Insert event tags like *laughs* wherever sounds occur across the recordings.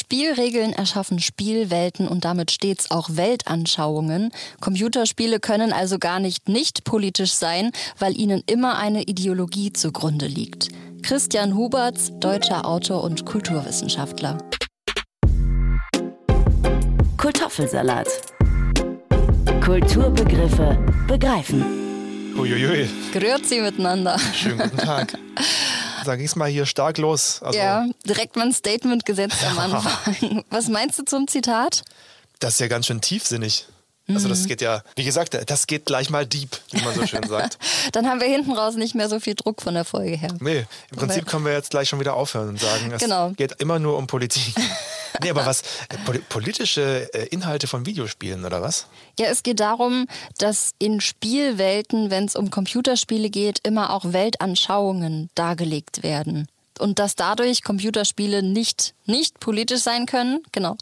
Spielregeln erschaffen Spielwelten und damit stets auch Weltanschauungen. Computerspiele können also gar nicht nicht politisch sein, weil ihnen immer eine Ideologie zugrunde liegt. Christian Huberts, deutscher Autor und Kulturwissenschaftler. Kartoffelsalat. Kulturbegriffe begreifen. Uiuiui. Grüezi miteinander. Schönen guten Tag. *laughs* Da ging es mal hier stark los. Also, ja, direkt mal ein Statement gesetzt am *laughs* Anfang. Was meinst du zum Zitat? Das ist ja ganz schön tiefsinnig. Also das mhm. geht ja, wie gesagt, das geht gleich mal deep, wie man so schön sagt. *laughs* Dann haben wir hinten raus nicht mehr so viel Druck von der Folge her. Nee, im Prinzip können wir jetzt gleich schon wieder aufhören und sagen, es genau. geht immer nur um Politik. *laughs* nee, aber was, äh, politische äh, Inhalte von Videospielen oder was? Ja, es geht darum, dass in Spielwelten, wenn es um Computerspiele geht, immer auch Weltanschauungen dargelegt werden. Und dass dadurch Computerspiele nicht, nicht politisch sein können, genau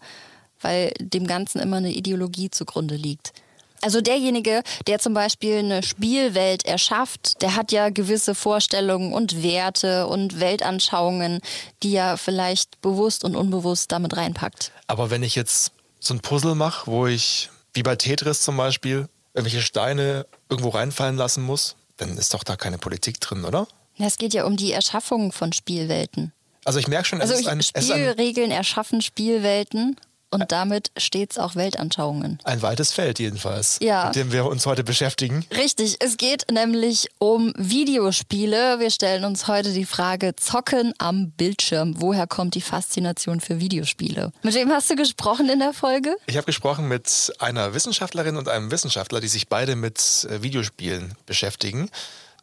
weil dem Ganzen immer eine Ideologie zugrunde liegt. Also derjenige, der zum Beispiel eine Spielwelt erschafft, der hat ja gewisse Vorstellungen und Werte und Weltanschauungen, die er vielleicht bewusst und unbewusst damit reinpackt. Aber wenn ich jetzt so ein Puzzle mache, wo ich, wie bei Tetris zum Beispiel, irgendwelche Steine irgendwo reinfallen lassen muss, dann ist doch da keine Politik drin, oder? es geht ja um die Erschaffung von Spielwelten. Also ich merke schon, es also ist ein Spielregeln erschaffen Spielwelten und damit stets auch Weltanschauungen. Ein weites Feld jedenfalls, ja. mit dem wir uns heute beschäftigen. Richtig, es geht nämlich um Videospiele. Wir stellen uns heute die Frage Zocken am Bildschirm. Woher kommt die Faszination für Videospiele? Mit wem hast du gesprochen in der Folge? Ich habe gesprochen mit einer Wissenschaftlerin und einem Wissenschaftler, die sich beide mit äh, Videospielen beschäftigen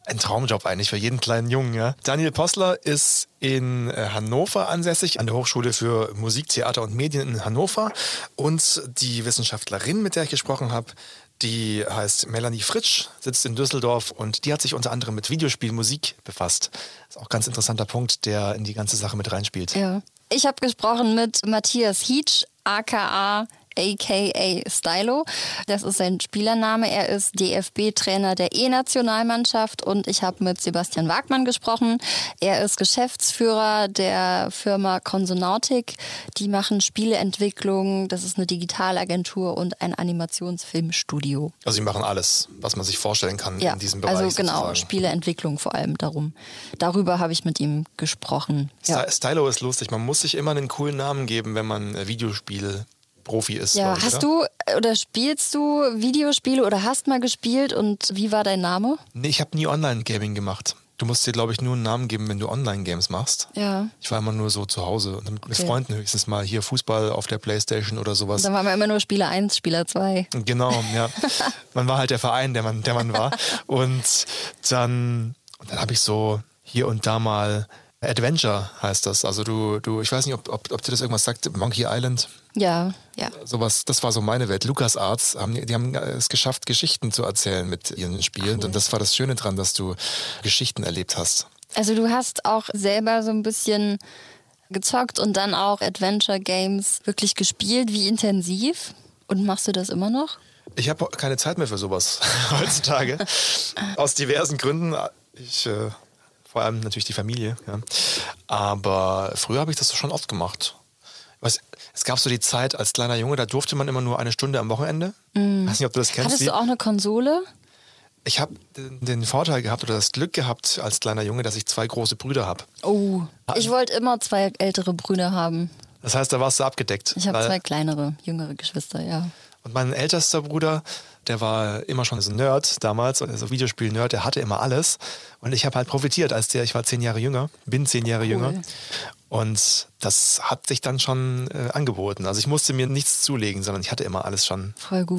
ein Traumjob eigentlich für jeden kleinen Jungen. Ja. Daniel Possler ist in äh, Hannover ansässig, an der Hochschule für Musik, Theater und Medien in Hannover. Und die Wissenschaftlerin, mit der ich gesprochen habe, die heißt Melanie Fritsch, sitzt in Düsseldorf und die hat sich unter anderem mit Videospielmusik befasst. Das ist auch ein ganz interessanter Punkt, der in die ganze Sache mit reinspielt. Ja. Ich habe gesprochen mit Matthias Hietsch, aka aka Stylo. Das ist sein Spielername. Er ist DFB-Trainer der E-Nationalmannschaft und ich habe mit Sebastian Wagmann gesprochen. Er ist Geschäftsführer der Firma Consonautic. Die machen Spieleentwicklung. Das ist eine Digitalagentur und ein Animationsfilmstudio. Also sie machen alles, was man sich vorstellen kann ja, in diesem Bereich. Also genau, sozusagen. Spieleentwicklung vor allem darum. Darüber habe ich mit ihm gesprochen. Ja. Stylo ist lustig. Man muss sich immer einen coolen Namen geben, wenn man Videospiele Profi ist. Ja, hast oder? du oder spielst du Videospiele oder hast mal gespielt und wie war dein Name? Nee, ich habe nie Online-Gaming gemacht. Du musst dir, glaube ich, nur einen Namen geben, wenn du Online-Games machst. Ja. Ich war immer nur so zu Hause und mit okay. Freunden höchstens mal hier Fußball auf der Playstation oder sowas. Und dann waren wir immer nur Spieler 1, Spieler 2. Genau, ja. *laughs* man war halt der Verein, der man, der man war. Und dann, dann habe ich so hier und da mal Adventure heißt das. Also du, du, ich weiß nicht, ob, ob, ob dir das irgendwas sagt, Monkey Island. Ja, ja. Sowas, das war so meine Welt. Lukas Arts, haben, die haben es geschafft, Geschichten zu erzählen mit ihren Spielen. Cool. Und das war das Schöne dran, dass du Geschichten erlebt hast. Also du hast auch selber so ein bisschen gezockt und dann auch Adventure Games wirklich gespielt. Wie intensiv? Und machst du das immer noch? Ich habe keine Zeit mehr für sowas *laughs* heutzutage. *laughs* Aus diversen Gründen. Ich äh, vor allem natürlich die Familie. Ja. Aber früher habe ich das schon oft gemacht. Was, es gab so die Zeit als kleiner Junge, da durfte man immer nur eine Stunde am Wochenende. Mm. weiß nicht, ob du das kennst. Hattest du auch eine Konsole? Ich habe den Vorteil gehabt oder das Glück gehabt als kleiner Junge, dass ich zwei große Brüder habe. Oh, ich wollte immer zwei ältere Brüder haben. Das heißt, da warst du abgedeckt. Ich habe zwei kleinere, jüngere Geschwister, ja. Und mein ältester Bruder, der war immer schon so ein Nerd damals, also Videospiel-Nerd, der hatte immer alles. Und ich habe halt profitiert, als der, ich war zehn Jahre jünger, bin zehn Jahre cool. jünger. Und das hat sich dann schon äh, angeboten. Also ich musste mir nichts zulegen, sondern ich hatte immer alles schon. Voll gut.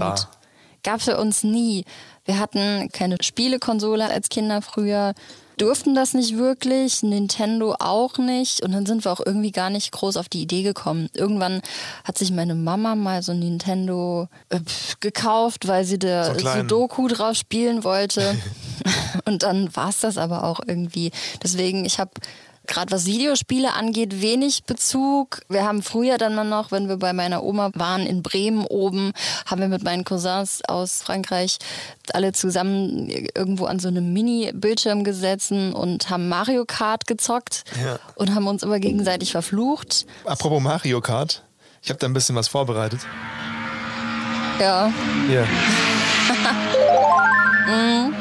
Gab es für uns nie. Wir hatten keine Spielekonsole als Kinder früher durften das nicht wirklich, Nintendo auch nicht und dann sind wir auch irgendwie gar nicht groß auf die Idee gekommen. Irgendwann hat sich meine Mama mal so ein Nintendo äh, gekauft, weil sie da so Sudoku drauf spielen wollte. *laughs* und dann war es das aber auch irgendwie. Deswegen, ich habe gerade was Videospiele angeht, wenig Bezug. Wir haben früher dann mal noch, wenn wir bei meiner Oma waren in Bremen oben, haben wir mit meinen Cousins aus Frankreich alle zusammen irgendwo an so einem Mini-Bildschirm gesessen und haben Mario Kart gezockt ja. und haben uns immer gegenseitig verflucht. Apropos Mario Kart. Ich habe da ein bisschen was vorbereitet. Ja. Hier. *laughs*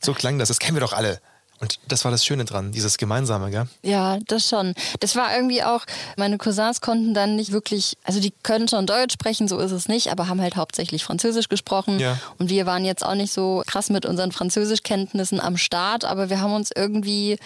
so klang das, das kennen wir doch alle. Und das war das Schöne dran, dieses Gemeinsame, gell? Ja, das schon. Das war irgendwie auch, meine Cousins konnten dann nicht wirklich, also die können schon Deutsch sprechen, so ist es nicht, aber haben halt hauptsächlich Französisch gesprochen. Ja. Und wir waren jetzt auch nicht so krass mit unseren Französischkenntnissen am Start, aber wir haben uns irgendwie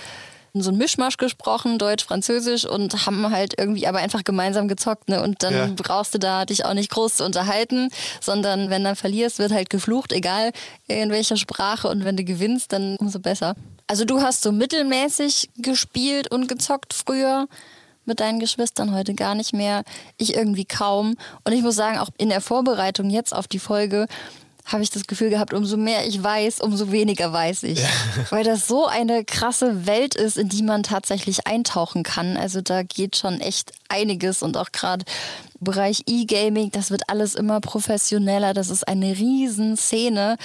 so ein Mischmasch gesprochen, Deutsch, Französisch und haben halt irgendwie aber einfach gemeinsam gezockt. Ne? Und dann Ja. brauchst du da dich auch nicht groß zu unterhalten, sondern wenn dann verlierst, wird halt geflucht, egal in welcher Sprache. Und wenn du gewinnst, dann umso besser. Also du hast so mittelmäßig gespielt und gezockt früher mit deinen Geschwistern, heute gar nicht mehr. Ich irgendwie kaum. Und ich muss sagen, auch in der Vorbereitung jetzt auf die Folge habe ich das Gefühl gehabt, umso mehr ich weiß, umso weniger weiß ich. *laughs* Weil das so eine krasse Welt ist, in die man tatsächlich eintauchen kann. Also da geht schon echt einiges und auch gerade Bereich E-Gaming, das wird alles immer professioneller. Das ist eine riesen Szene.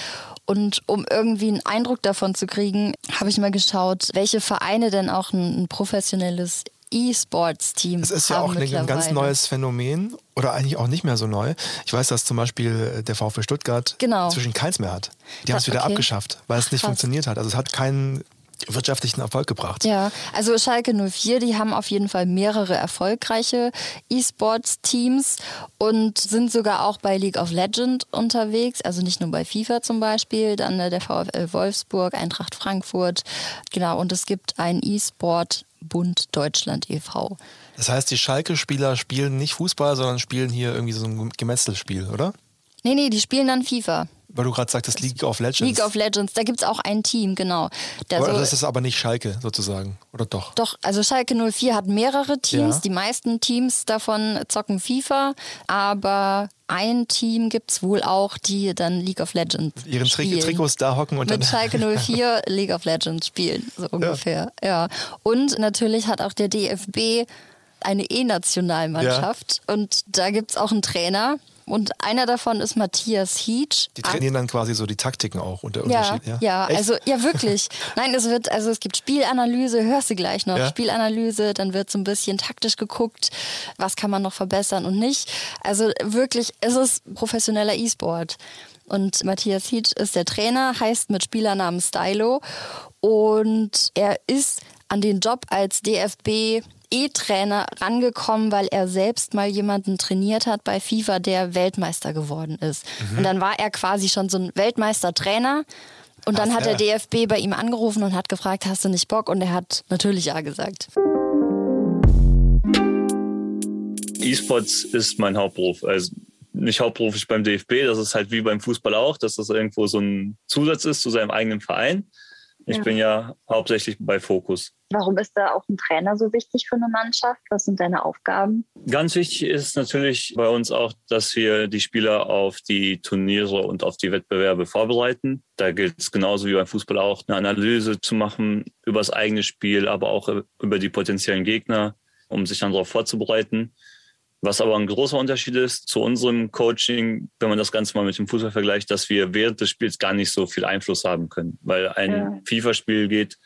Und um irgendwie einen Eindruck davon zu kriegen, habe ich mal geschaut, welche Vereine denn auch ein, ein professionelles E-Sports-Team haben. Es ist ja auch ein ganz neues Phänomen oder eigentlich auch nicht mehr so neu. Ich weiß, dass zum Beispiel der VfB Stuttgart Genau. inzwischen keins mehr hat. Die haben es wieder okay. abgeschafft, weil es nicht Krass. funktioniert hat. Also es hat keinen wirtschaftlichen Erfolg gebracht. Ja, also Schalke 04, die haben auf jeden Fall mehrere erfolgreiche E-Sports-Teams und sind sogar auch bei League of Legends unterwegs, also nicht nur bei FIFA zum Beispiel, dann äh, der VfL Wolfsburg, Eintracht Frankfurt, genau, und es gibt einen E-Sport Bund Deutschland e.V. Das heißt, die Schalke-Spieler spielen nicht Fußball, sondern spielen hier irgendwie so ein Gemetzelspiel, oder? Nee, nee, die spielen dann FIFA. Weil du gerade sagtest, League of Legends. League of Legends, da gibt's auch ein Team, genau. Aber so- das ist aber nicht Schalke sozusagen, oder doch? Doch, also Schalke 04 hat mehrere Teams. Ja. Die meisten Teams davon zocken FIFA, aber ein Team gibt's wohl auch, die dann League of Legends Ihren spielen. Trikots da hocken und Mit dann. Schalke *laughs* 04 League of Legends spielen, so ungefähr. Ja. Und natürlich hat auch der DFB eine E-Nationalmannschaft und da gibt's auch einen Trainer. Und einer davon ist Matthias Hietsch. Die trainieren dann quasi so die Taktiken auch und der Ja, Unterschied. ja, Echt? also ja wirklich. *laughs* Nein, es wird, also es gibt Spielanalyse, hörst du gleich noch. Ja. Spielanalyse, dann wird so ein bisschen taktisch geguckt, was kann man noch verbessern und nicht. Also wirklich, es ist professioneller E-Sport. Und Matthias Hietsch ist der Trainer, heißt mit Spielernamen Stylo. Und er ist an den Job als DFB E-Trainer rangekommen, weil er selbst mal jemanden trainiert hat bei FIFA, der Weltmeister geworden ist. Mhm. Und dann war er quasi schon so ein Weltmeistertrainer. Und dann Ach, hat ja. der DFB bei ihm angerufen und hat gefragt, hast du nicht Bock? Und er hat natürlich ja gesagt. E-Sports ist mein Hauptberuf. Also nicht hauptberuflich beim DFB, das ist halt wie beim Fußball auch, dass das irgendwo so ein Zusatz ist zu seinem eigenen Verein. Ich Ja. bin ja hauptsächlich bei Fokus. Warum ist da auch ein Trainer so wichtig für eine Mannschaft? Was sind deine Aufgaben? Ganz wichtig ist natürlich bei uns auch, dass wir die Spieler auf die Turniere und auf die Wettbewerbe vorbereiten. Da gilt es genauso wie beim Fußball auch, eine Analyse zu machen über das eigene Spiel, aber auch über die potenziellen Gegner, um sich dann darauf vorzubereiten. Was aber ein großer Unterschied ist zu unserem Coaching, wenn man das Ganze mal mit dem Fußball vergleicht, dass wir während des Spiels gar nicht so viel Einfluss haben können, weil ein Ja. FIFA-Spiel geht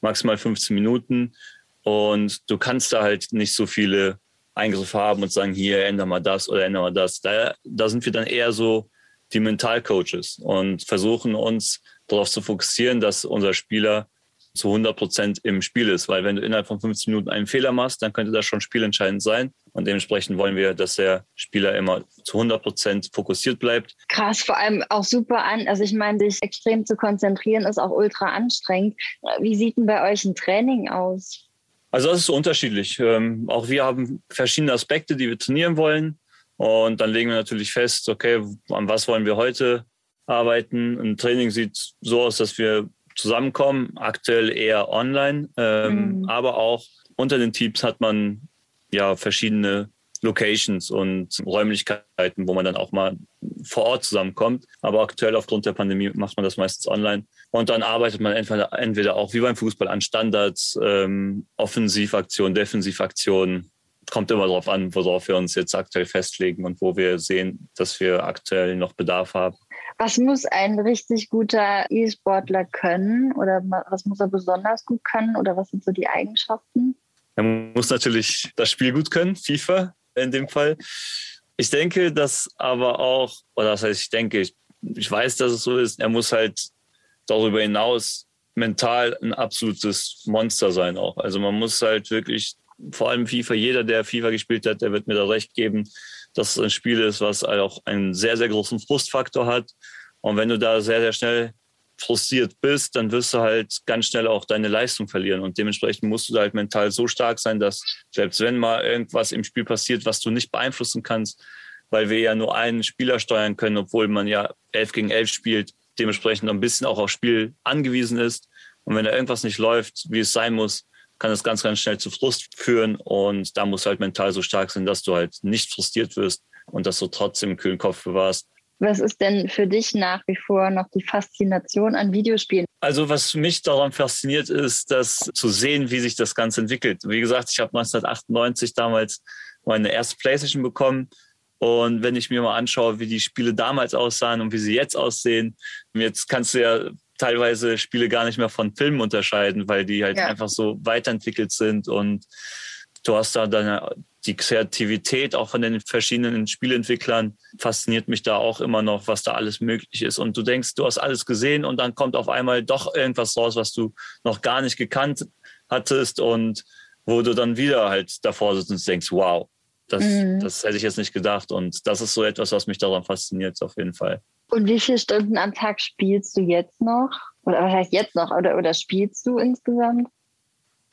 maximal 15 Minuten und du kannst da halt nicht so viele Eingriffe haben und sagen, hier ändern wir das oder ändern wir das. Da, da sind wir dann eher so die Mentalcoaches und versuchen uns darauf zu fokussieren, dass unser Spieler zu 100 Prozent im Spiel ist. Weil wenn du innerhalb von 15 Minuten einen Fehler machst, dann könnte das schon spielentscheidend sein. Und dementsprechend wollen wir, dass der Spieler immer zu 100 Prozent fokussiert bleibt. Krass, vor allem auch super an. Also ich meine, sich extrem zu konzentrieren ist auch ultra anstrengend. Wie sieht denn bei euch ein Training aus? Also das ist unterschiedlich. Ähm, auch wir haben verschiedene Aspekte, die wir trainieren wollen. Und dann legen wir natürlich fest, okay, an was wollen wir heute arbeiten. Ein Training sieht so aus, dass wir zusammenkommen, aktuell eher online, ähm, Mhm. aber auch unter den Teams hat man ja verschiedene Locations und Räumlichkeiten, wo man dann auch mal vor Ort zusammenkommt. Aber aktuell aufgrund der Pandemie macht man das meistens online. Und dann arbeitet man entweder, entweder auch wie beim Fußball an Standards, ähm, Offensivaktionen, Defensivaktionen. Kommt immer darauf an, worauf wir uns jetzt aktuell festlegen und wo wir sehen, dass wir aktuell noch Bedarf haben. Was muss ein richtig guter E-Sportler können oder was muss er besonders gut können oder was sind so die Eigenschaften? Man muss natürlich das Spiel gut können, FIFA in dem Fall. Ich denke, dass aber auch, oder das heißt, ich denke, ich, ich weiß, dass es so ist, er muss halt darüber hinaus mental ein absolutes Monster sein auch. Also man muss halt wirklich, vor allem FIFA, jeder, der FIFA gespielt hat, der wird mir da recht geben, dass es ein Spiel ist, was auch einen sehr, sehr großen Frustfaktor hat. Und wenn du da sehr, sehr schnell frustriert bist, dann wirst du halt ganz schnell auch deine Leistung verlieren. Und dementsprechend musst du halt mental so stark sein, dass selbst wenn mal irgendwas im Spiel passiert, was du nicht beeinflussen kannst, weil wir ja nur einen Spieler steuern können, obwohl man ja elf gegen elf spielt, dementsprechend ein bisschen auch aufs Spiel angewiesen ist. Und wenn da irgendwas nicht läuft, wie es sein muss, kann es ganz, ganz schnell zu Frust führen. Und da muss halt mental so stark sein, dass du halt nicht frustriert wirst und dass du trotzdem einen kühlen Kopf bewahrst was ist denn für dich nach wie vor noch die Faszination an Videospielen? Also was mich daran fasziniert, ist, das zu sehen, wie sich das Ganze entwickelt. Wie gesagt, ich habe 1998 damals meine erste PlayStation bekommen. Und wenn ich mir mal anschaue, wie die Spiele damals aussahen und wie sie jetzt aussehen, jetzt kannst du ja teilweise Spiele gar nicht mehr von Filmen unterscheiden, weil die halt ja. einfach so weiterentwickelt sind und du hast da deine die Kreativität auch von den verschiedenen Spielentwicklern fasziniert mich da auch immer noch, was da alles möglich ist. Und du denkst, du hast alles gesehen und dann kommt auf einmal doch irgendwas raus, was du noch gar nicht gekannt hattest und wo du dann wieder halt davor sitzt und denkst, wow, das, mhm. das hätte ich jetzt nicht gedacht. Und das ist so etwas, was mich daran fasziniert, auf jeden Fall. Und wie viele Stunden am Tag spielst du jetzt noch? Oder was heißt jetzt noch? Oder, oder spielst du insgesamt?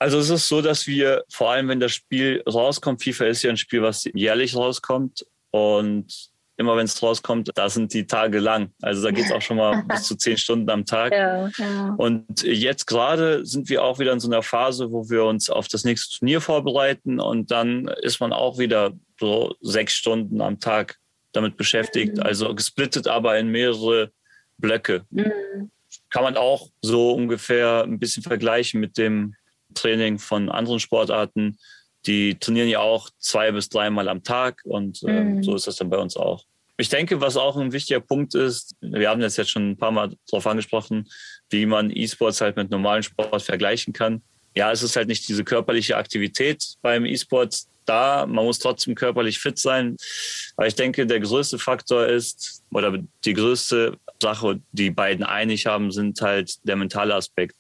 Also es ist so, dass wir, vor allem wenn das Spiel rauskommt, FIFA ist ja ein Spiel, was jährlich rauskommt und immer wenn es rauskommt, da sind die Tage lang. Also da geht es auch schon mal *laughs* bis zu zehn Stunden am Tag. Ja, ja. Und jetzt gerade sind wir auch wieder in so einer Phase, wo wir uns auf das nächste Turnier vorbereiten und dann ist man auch wieder so sechs Stunden am Tag damit beschäftigt. Mhm. Also gesplittet aber in mehrere Blöcke. Mhm. Kann man auch so ungefähr ein bisschen vergleichen mit dem Training von anderen Sportarten. Die trainieren ja auch zwei bis dreimal am Tag und äh, mhm. so ist das dann bei uns auch. Ich denke, was auch ein wichtiger Punkt ist, wir haben das jetzt schon ein paar Mal darauf angesprochen, wie man E-Sports halt mit normalen Sport vergleichen kann. Ja, es ist halt nicht diese körperliche Aktivität beim E-Sports da. Man muss trotzdem körperlich fit sein. Aber ich denke, der größte Faktor ist, oder die größte Sache, die beiden einig haben, sind halt der mentale Aspekt.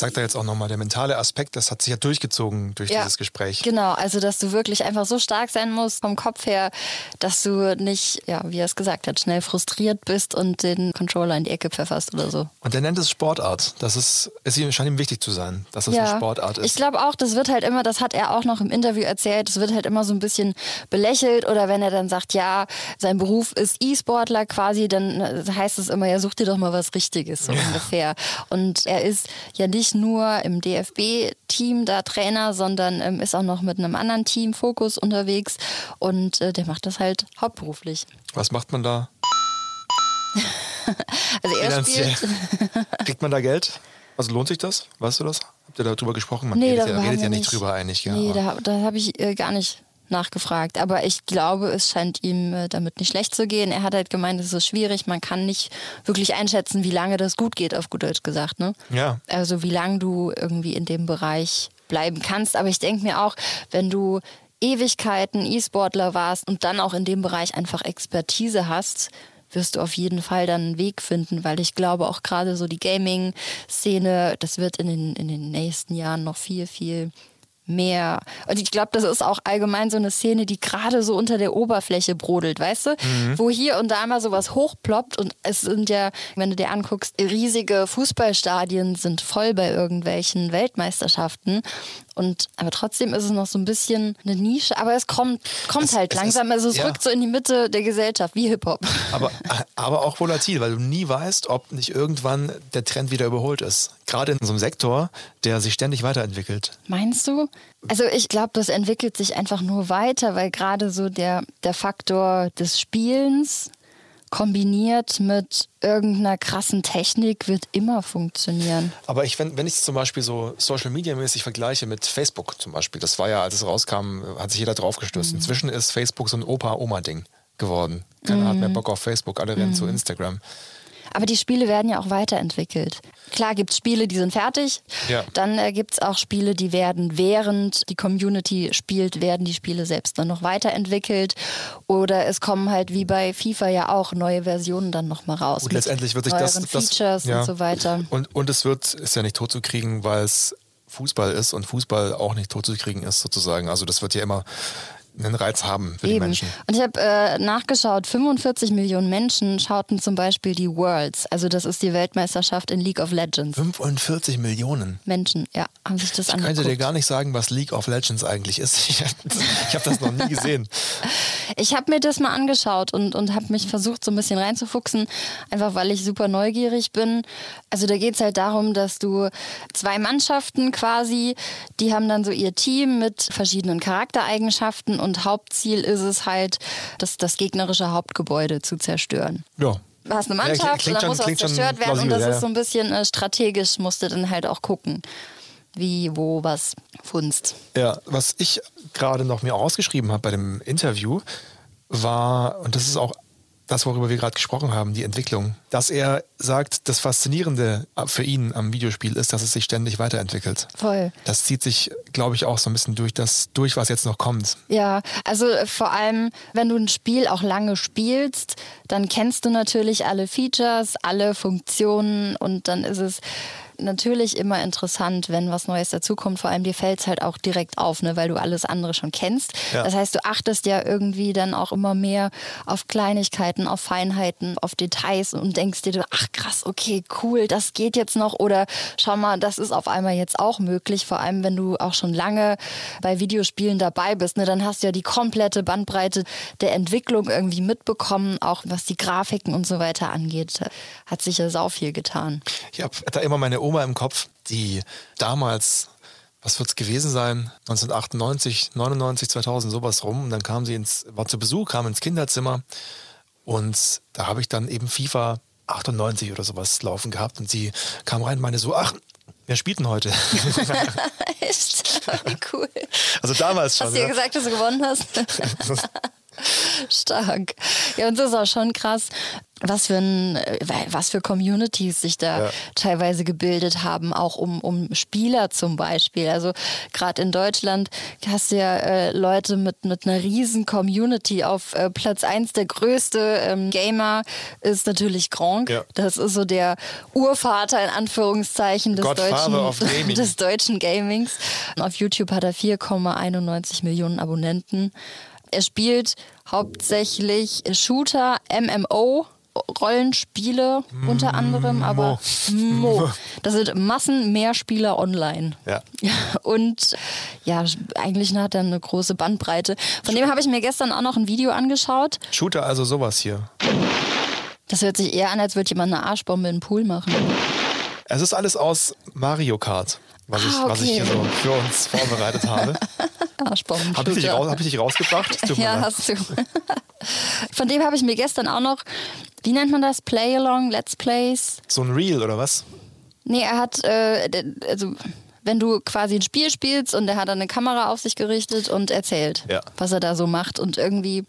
Sagt er jetzt auch nochmal, der mentale Aspekt, das hat sich ja durchgezogen durch ja, dieses Gespräch. Genau, also dass du wirklich einfach so stark sein musst vom Kopf her, dass du nicht, ja, wie er es gesagt hat, schnell frustriert bist und den Controller in die Ecke pfefferst oder so. Und er nennt es Sportart. Das ist, es scheint ihm wichtig zu sein, dass es ja, eine Sportart ist. Ich glaube auch, das wird halt immer, das hat er auch noch im Interview erzählt, das wird halt immer so ein bisschen belächelt oder wenn er dann sagt, ja, sein Beruf ist E-Sportler quasi, dann heißt es immer, ja, such dir doch mal was Richtiges, so ja. ungefähr. Und er ist ja nicht nicht nur im DFB-Team da Trainer, sondern ähm, ist auch noch mit einem anderen Team Fokus unterwegs und äh, der macht das halt hauptberuflich. Was macht man da? *laughs* also er spielt. *laughs* Kriegt man da Geld? Also lohnt sich das? Weißt du das? Habt ihr darüber gesprochen? Man nee, redet, ja, redet ja nicht drüber eigentlich. Ja, nee, da, da habe ich äh, gar nicht nachgefragt. Aber ich glaube, es scheint ihm äh, damit nicht schlecht zu gehen. Er hat halt gemeint, es ist schwierig. Man kann nicht wirklich einschätzen, wie lange das gut geht, auf gut Deutsch gesagt. Ne? Ja. Also wie lange du irgendwie in dem Bereich bleiben kannst. Aber ich denke mir auch, wenn du Ewigkeiten E-Sportler warst und dann auch in dem Bereich einfach Expertise hast, wirst du auf jeden Fall dann einen Weg finden, weil ich glaube auch gerade so die Gaming-Szene, das wird in den, in den nächsten Jahren noch viel, viel mehr. Und ich glaube, das ist auch allgemein so eine Szene, die gerade so unter der Oberfläche brodelt, weißt du? Mhm. Wo hier und da mal sowas hochploppt und es sind ja, wenn du dir anguckst, riesige Fußballstadien sind voll bei irgendwelchen Weltmeisterschaften und aber trotzdem ist es noch so ein bisschen eine Nische, aber es kommt, kommt es, halt es langsam. Ist, also es ja. rückt so in die Mitte der Gesellschaft, wie Hip-Hop. Aber, *laughs* aber auch volatil, weil du nie weißt, ob nicht irgendwann der Trend wieder überholt ist. Gerade in so einem Sektor, der sich ständig weiterentwickelt. Meinst du? Also ich glaube, das entwickelt sich einfach nur weiter, weil gerade so der, der Faktor des Spielens kombiniert mit irgendeiner krassen Technik wird immer funktionieren. Aber ich, wenn, wenn ich es zum Beispiel so Social Media mäßig vergleiche mit Facebook zum Beispiel, das war ja, als es rauskam, hat sich jeder drauf gestürzt. Mhm. Inzwischen ist Facebook so ein Opa-Oma-Ding geworden. Keiner mhm. hat mehr Bock auf Facebook, alle rennen mhm. zu Instagram. Aber die Spiele werden ja auch weiterentwickelt. Klar gibt es Spiele, die sind fertig. Ja. Dann äh, gibt es auch Spiele, die werden, während die Community spielt, werden die Spiele selbst dann noch weiterentwickelt. Oder es kommen halt wie bei FIFA ja auch neue Versionen dann nochmal raus. Und letztendlich wird sich das, das Features ja. und so weiter. Und, und es wird, ist ja nicht tot zu kriegen, weil es Fußball ist und Fußball auch nicht tot zu kriegen ist sozusagen. Also das wird ja immer einen Reiz haben für die Eben. Menschen. Und ich habe äh, nachgeschaut, 45 Millionen Menschen schauten zum Beispiel die Worlds. Also das ist die Weltmeisterschaft in League of Legends. 45 Millionen. Menschen, ja, haben sich das Ich angeguckt. könnte dir gar nicht sagen, was League of Legends eigentlich ist. *laughs* Ich, ich habe das noch nie gesehen. *laughs* Ich habe mir das mal angeschaut und, und habe mich versucht, so ein bisschen reinzufuchsen, einfach weil ich super neugierig bin. Also da geht es halt darum, dass du zwei Mannschaften quasi, die haben dann so ihr Team mit verschiedenen Charaktereigenschaften und Hauptziel ist es halt, das, das gegnerische Hauptgebäude zu zerstören. Ja. Du hast eine Ja, Mannschaft und da muss was zerstört werden und plausibel, das ja, ist ja. so ein bisschen äh, strategisch, musst du dann halt auch gucken, wie, wo, was funzt. Ja, was ich gerade noch mir ausgeschrieben habe bei dem Interview, war, und das ist auch das, worüber wir gerade gesprochen haben, die Entwicklung, dass er sagt, das Faszinierende für ihn am Videospiel ist, dass es sich ständig weiterentwickelt. Voll. Das zieht sich, glaube ich, auch so ein bisschen durch das, durch, was jetzt noch kommt. Ja, also äh, vor allem, wenn du ein Spiel auch lange spielst, dann kennst du natürlich alle Features, alle Funktionen und dann ist es natürlich immer interessant, wenn was Neues dazukommt. Vor allem dir fällt es halt auch direkt auf, ne, weil du alles andere schon kennst. Ja. Das heißt, du achtest ja irgendwie dann auch immer mehr auf Kleinigkeiten, auf Feinheiten, auf Details und denkst dir, ach krass, okay, cool, das geht jetzt noch oder schau mal, das ist auf einmal jetzt auch möglich. Vor allem, wenn du auch schon lange bei Videospielen dabei bist, ne, dann hast du ja die komplette Bandbreite der Entwicklung irgendwie mitbekommen, auch was die Grafiken und so weiter angeht. Hat sich ja sau viel getan. Ich habe da immer meine Oma im Kopf, die damals, was wird es gewesen sein, 1998, 99, 2000, sowas rum. Und dann kam sie ins, war zu Besuch, kam ins Kinderzimmer und da habe ich dann eben FIFA 98 oder sowas laufen gehabt und sie kam rein und meinte so, ach, wer spielt denn heute? *laughs* *laughs* Echt? Wie cool. also damals schon. Hast du ja ja. gesagt, dass du gewonnen hast? *laughs* *laughs* Stark. Ja, und das ist auch schon krass, was für, ein, äh, was für Communities sich da Ja. teilweise gebildet haben, auch um, um Spieler zum Beispiel. Also gerade in Deutschland hast du ja äh, Leute mit, mit einer riesen Community. Auf äh, Platz eins der größte ähm, Gamer ist natürlich Gronk. Ja. Das ist so der Urvater in Anführungszeichen des Godfather deutschen, *laughs* des deutschen Gamings. Auf YouTube hat er 4,91 Millionen Abonnenten. Er spielt hauptsächlich Shooter, MMO, Rollenspiele unter anderem, aber Mo. Das sind Massen mehr Spieler online. Ja. *laughs* Und ja, eigentlich hat er eine große Bandbreite. Von dem habe ich mir gestern auch noch ein Video angeschaut. Shooter, also sowas hier. Das hört sich eher an, als würde jemand eine Arschbombe in den Pool machen. Es ist alles aus Mario Kart, was, ich, Ah, was ich hier so für uns vorbereitet habe. *laughs* Arschbomben. Habe ich, dich raus- hab ich dich rausgebracht? Ja, leid. hast du. *laughs* Von dem habe ich mir gestern auch noch, wie nennt man das? Play-along, Let's Plays? So ein Reel oder was? Nee, er hat, äh, also wenn du quasi ein Spiel spielst und er hat dann eine Kamera auf sich gerichtet und erzählt, Ja. was er da so macht und irgendwie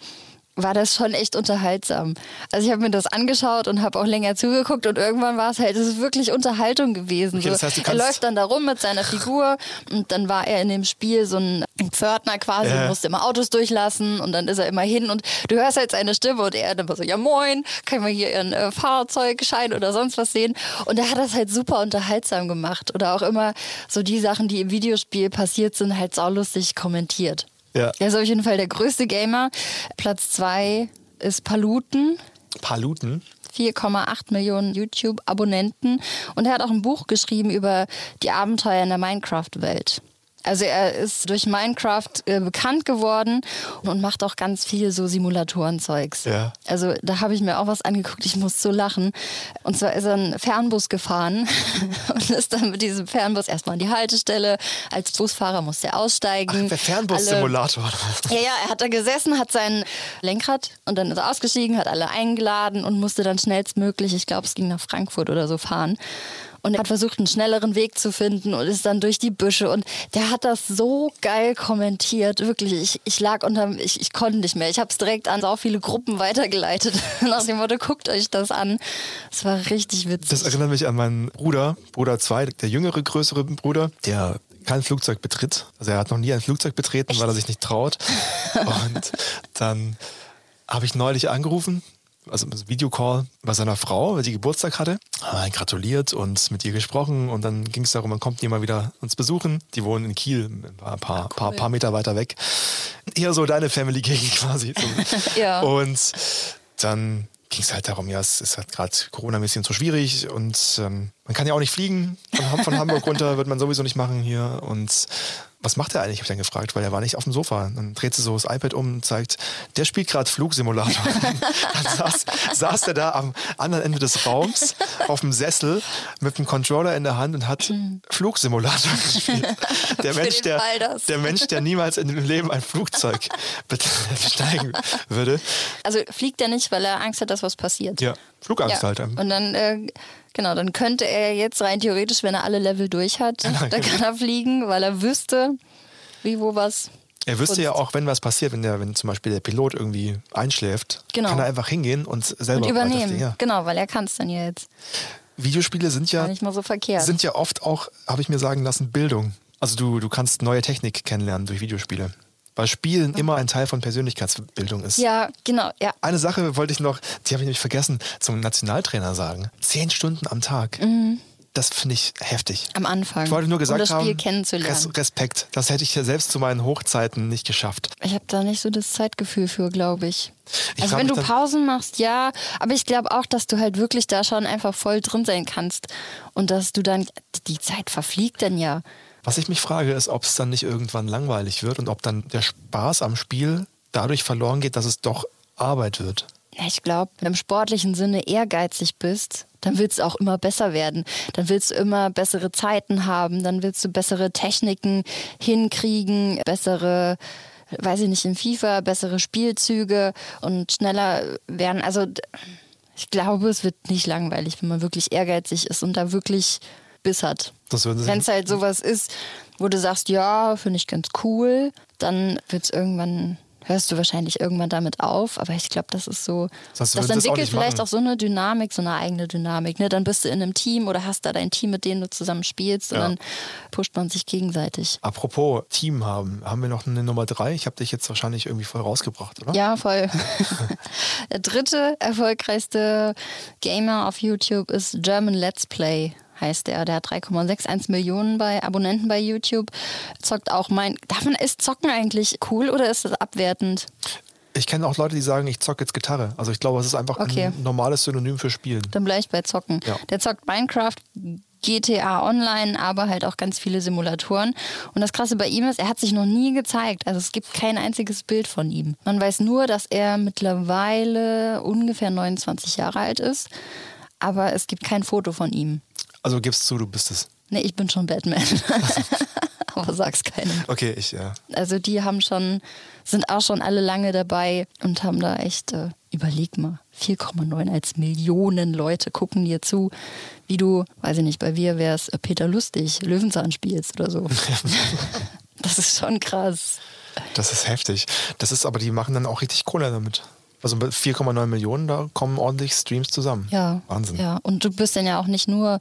war das schon echt unterhaltsam. Also ich habe mir das angeschaut und habe auch länger zugeguckt und irgendwann war es halt, es ist wirklich Unterhaltung gewesen. Okay, so, das heißt, er läuft dann da rum mit seiner Figur und dann war er in dem Spiel so ein Pförtner quasi, Ja. musste immer Autos durchlassen und dann ist er immer hin und du hörst halt seine Stimme und er dann war so, ja moin, kann man hier ihren äh, Fahrzeugschein oder sonst was sehen und er hat das halt super unterhaltsam gemacht oder auch immer so die Sachen, die im Videospiel passiert sind, halt saulustig kommentiert. Ja. Er ist auf jeden Fall der größte Gamer. Platz zwei ist Paluten. Paluten. 4,8 Millionen YouTube-Abonnenten. Und er hat auch ein Buch geschrieben über die Abenteuer in der Minecraft-Welt. Also er ist durch Minecraft äh, bekannt geworden und macht auch ganz viel so Simulatoren-Zeugs. Ja. Also da habe ich mir auch was angeguckt, ich muss so lachen. Und zwar ist er einen Fernbus gefahren *laughs* und ist dann mit diesem Fernbus erstmal an die Haltestelle. Als Busfahrer musste er aussteigen. Der Fernbus-Simulator. Ja, ja, er hat da gesessen, hat sein Lenkrad und dann ist er ausgestiegen, hat alle eingeladen und musste dann schnellstmöglich, ich glaube, es ging nach Frankfurt oder so fahren. Und er hat versucht, einen schnelleren Weg zu finden und ist dann durch die Büsche und der hat das so geil kommentiert, wirklich. Ich, ich lag unter, ich, ich konnte nicht mehr. Ich habe es direkt an so viele Gruppen weitergeleitet, *laughs* nach dem Motto, guckt euch das an. Es war richtig witzig. Das erinnert mich an meinen Bruder, Bruder 2, der jüngere, größere Bruder, der kein Flugzeug betritt. Also er hat noch nie ein Flugzeug betreten, weil er sich nicht traut. *laughs* Und dann habe ich neulich angerufen, also ein Videocall bei seiner Frau, weil sie Geburtstag hatte. Ihn gratuliert und mit ihr gesprochen und dann ging es darum, man kommt die mal wieder uns besuchen. Die wohnen in Kiel, ein paar, paar, paar, paar Meter weiter weg. Eher so deine Family-Gegend *laughs* quasi. So. *laughs* Ja. Und dann ging es halt darum, ja, es ist halt gerade Corona ein bisschen zu schwierig und ähm, man kann ja auch nicht fliegen. Von, von Hamburg runter wird man sowieso nicht machen hier. Und was macht er eigentlich, habe ich dann gefragt, weil er war nicht auf dem Sofa. Dann dreht sie so das iPad um und zeigt, der spielt gerade Flugsimulator. *laughs* dann saß, saß der da am anderen Ende des Raums auf dem Sessel mit dem Controller in der Hand und hat Flugsimulator *laughs* gespielt. Der Mensch, der, der Mensch, der niemals in dem Leben ein Flugzeug besteigen würde. Also fliegt er nicht, weil er Angst hat, dass was passiert. Ja, Flugangst Ja. halt. Und dann, äh, genau, dann könnte er jetzt rein theoretisch, wenn er alle Level durch hat, dann kann er fliegen, weil er wüsste, wie, wo was. Er wüsste ja Kunst. auch, wenn was passiert, wenn der, wenn zum Beispiel der Pilot irgendwie einschläft, Genau. kann er einfach hingehen und selber Und übernehmen. Ja. Genau, weil er kann es dann ja jetzt. Videospiele sind ja, nicht mal so verkehrt. sind ja oft auch, habe ich mir sagen lassen, Bildung. Also du, du kannst neue Technik kennenlernen durch Videospiele. Weil Spielen immer ein Teil von Persönlichkeitsbildung ist. ja, genau, ja. Eine Sache wollte ich noch, die habe ich nämlich vergessen, zum Nationaltrainer sagen. Zehn Stunden am Tag. Das finde ich heftig. Am Anfang. Ich wollte nur gesagt um das Spiel haben, kennenzulernen. Res Respekt. Das hätte ich ja selbst zu meinen Hochzeiten nicht geschafft. Ich habe da nicht so das Zeitgefühl für, glaube ich. Ich also wenn du Pausen machst, ja, aber ich glaube auch, dass du halt wirklich da schon einfach voll drin sein kannst und dass du dann die Zeit verfliegt dann ja. Was ich mich frage, ist, ob es dann nicht irgendwann langweilig wird und ob dann der Spaß am Spiel dadurch verloren geht, dass es doch Arbeit wird. Ja, ich glaube, wenn du im sportlichen Sinne ehrgeizig bist, dann willst du auch immer besser werden. Dann willst du immer bessere Zeiten haben, dann willst du bessere Techniken hinkriegen, bessere, weiß ich nicht, in FIFA, bessere Spielzüge und schneller werden. Also ich glaube, es wird nicht langweilig, wenn man wirklich ehrgeizig ist und da wirklich Biss hat. Das Wenn es halt sowas ist, wo du sagst, ja, finde ich ganz cool, dann wird es irgendwann, hörst du wahrscheinlich irgendwann damit auf. Aber ich glaube, das ist so, das auch entwickelt nicht vielleicht machen. auch so eine Dynamik, so eine eigene Dynamik. Ne? Dann bist du in einem Team oder hast da dein Team, mit dem du zusammen spielst und Ja. dann pusht man sich gegenseitig. Apropos Team haben, haben wir noch eine Nummer drei? Ich habe dich jetzt wahrscheinlich irgendwie voll rausgebracht, oder? Ja, voll. *laughs* Der dritte erfolgreichste Gamer auf YouTube ist German Let's Play. Heißt der. Der hat 3,61 Millionen bei Abonnenten bei YouTube. Zockt auch mein. Darf man, ist Zocken eigentlich cool oder ist das abwertend? Ich kenne auch Leute, die sagen, ich zocke jetzt Gitarre. Also ich glaube, es ist einfach Okay. ein normales Synonym für Spielen. Dann bleibe ich bei Zocken. Ja. Der zockt Minecraft, GTA Online, aber halt auch ganz viele Simulatoren. Und das Krasse bei ihm ist, er hat sich noch nie gezeigt. Also es gibt kein einziges Bild von ihm. Man weiß nur, dass er mittlerweile ungefähr 29 Jahre alt ist, aber es gibt kein Foto von ihm. Also gibst zu, du bist es. Nee, ich bin schon Batman. *laughs* aber sag's keinem. Okay, ich, ja. Also die haben schon, sind auch schon alle lange dabei und haben da echt, äh, überleg mal, 4,9 als Millionen Leute gucken dir zu, wie du, weiß ich nicht, bei wir wär's äh, Peter Lustig, Löwenzahn spielst oder so. *laughs* das ist schon krass. Das ist heftig. Das ist aber, die machen dann auch richtig Kohle damit. Also mit 4,9 Millionen, da kommen ordentlich Streams zusammen. Ja. Wahnsinn. Ja, und du bist dann ja auch nicht nur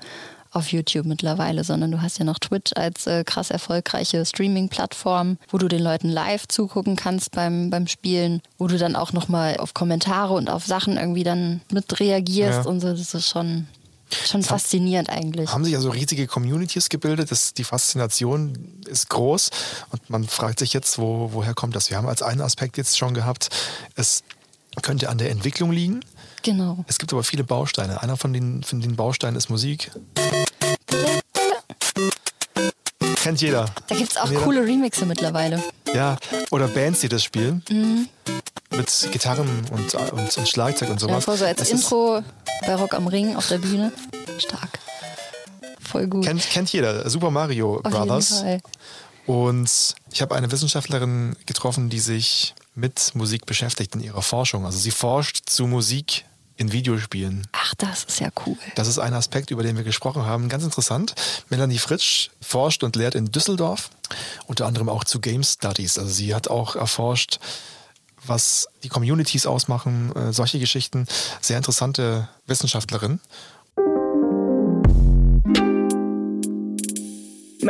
auf YouTube mittlerweile, sondern du hast ja noch Twitch als äh, krass erfolgreiche Streaming-Plattform, wo du den Leuten live zugucken kannst beim, beim Spielen, wo du dann auch nochmal auf Kommentare und auf Sachen irgendwie dann mit reagierst Ja. und so. Das ist schon, schon faszinierend eigentlich. Haben sich also riesige Communities gebildet. Das, die Faszination ist groß. Und man fragt sich jetzt, wo, woher kommt das? Wir haben als einen Aspekt jetzt schon gehabt, es könnte an der Entwicklung liegen. Genau. Es gibt aber viele Bausteine. Einer von den, von den Bausteinen ist Musik. Kennt jeder. Da gibt es auch Jeder? coole Remixe mittlerweile. Ja, oder Bands, die das spielen. Mit Gitarren und, und, und Schlagzeug und Mhm. Ja, sowas. vor so als ist- Intro bei Rock am Ring auf der Bühne. Stark. Voll gut. Kennt, kennt jeder. Super Mario auf Brothers. Und ich habe eine Wissenschaftlerin getroffen, die sich mit Musik beschäftigt in ihrer Forschung. Also sie forscht zu Musik in Videospielen. Ach, das ist ja cool. Das ist ein Aspekt, über den wir gesprochen haben. Ganz interessant. Melanie Fritsch forscht und lehrt in Düsseldorf, unter anderem auch zu Game Studies. Also sie hat auch erforscht, was die Communities ausmachen, äh, solche Geschichten. Sehr interessante Wissenschaftlerin.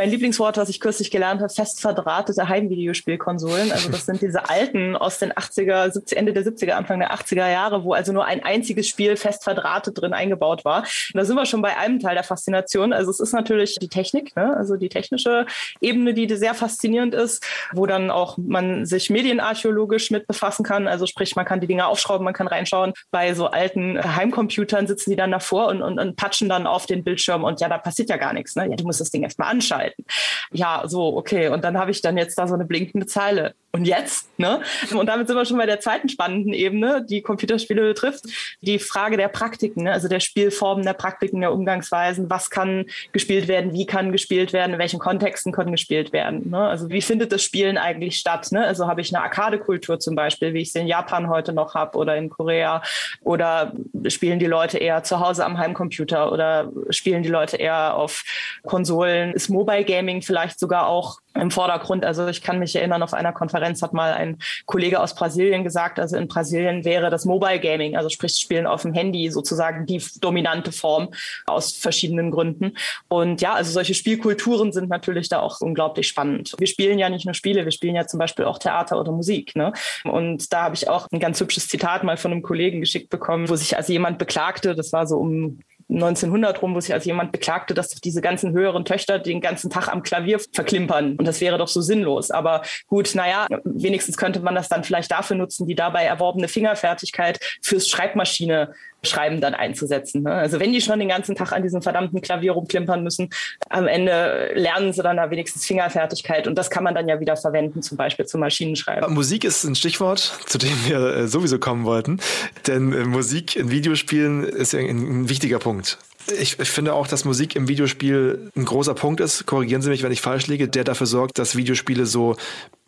Mein Lieblingswort, was ich kürzlich gelernt habe, fest verdrahtete Heimvideospielkonsolen. Also das sind diese alten aus den 80er, 70, Ende der 70er, Anfang der 80er Jahre, wo also nur ein einziges Spiel fest verdrahtet drin eingebaut war. Und da sind wir schon bei einem Teil der Faszination. Also es ist natürlich die Technik, ne? also die technische Ebene, die sehr faszinierend ist, wo dann auch man sich medienarchäologisch mit befassen kann. Also sprich, man kann die Dinge aufschrauben, man kann reinschauen. Bei so alten Heimcomputern sitzen die dann davor und, und, und patschen dann auf den Bildschirm und ja, da passiert ja gar nichts. Ne? Ja, du musst das Ding erstmal anschauen halten. Ja, so, okay. Und dann habe ich dann jetzt da so eine blinkende Zeile und jetzt? Ne? Und damit sind wir schon bei der zweiten spannenden Ebene, die Computerspiele betrifft. Die Frage der Praktiken, ne? also der Spielformen, der Praktiken, der Umgangsweisen. Was kann gespielt werden? Wie kann gespielt werden? In welchen Kontexten kann gespielt werden? Ne? Also wie findet das Spielen eigentlich statt? Ne? Also habe ich eine Arcade-Kultur zum Beispiel, wie ich sie in Japan heute noch habe oder in Korea? Oder spielen die Leute eher zu Hause am Heimcomputer oder spielen die Leute eher auf Konsolen? Ist Mobile Gaming vielleicht sogar auch im Vordergrund. Also ich kann mich erinnern, auf einer Konferenz hat mal ein Kollege aus Brasilien gesagt, also in Brasilien wäre das Mobile Gaming, also sprich Spielen auf dem Handy sozusagen die dominante Form aus verschiedenen Gründen. Und ja, also solche Spielkulturen sind natürlich da auch unglaublich spannend. Wir spielen ja nicht nur Spiele, wir spielen ja zum Beispiel auch Theater oder Musik. Ne? Und da habe ich auch ein ganz hübsches Zitat mal von einem Kollegen geschickt bekommen, wo sich also jemand beklagte, das war so um 1900 rum, wo sich also jemand beklagte, dass diese ganzen höheren Töchter den ganzen Tag am Klavier verklimpern. Und das wäre doch so sinnlos. Aber gut, naja, wenigstens könnte man das dann vielleicht dafür nutzen, die dabei erworbene Fingerfertigkeit fürs Schreibmaschine Schreiben dann einzusetzen. Ne? Also wenn die schon den ganzen Tag an diesem verdammten Klavier rumklimpern müssen, am Ende lernen sie dann da wenigstens Fingerfertigkeit und das kann man dann ja wieder verwenden, zum Beispiel zum Maschinenschreiben. Musik ist ein Stichwort, *laughs* zu dem wir äh, sowieso kommen wollten, denn äh, Musik in Videospielen ist ein, ein wichtiger Punkt. Ich, ich, finde auch, dass Musik im Videospiel ein großer Punkt ist. Korrigieren Sie mich, wenn ich falsch liege, der dafür sorgt, dass Videospiele so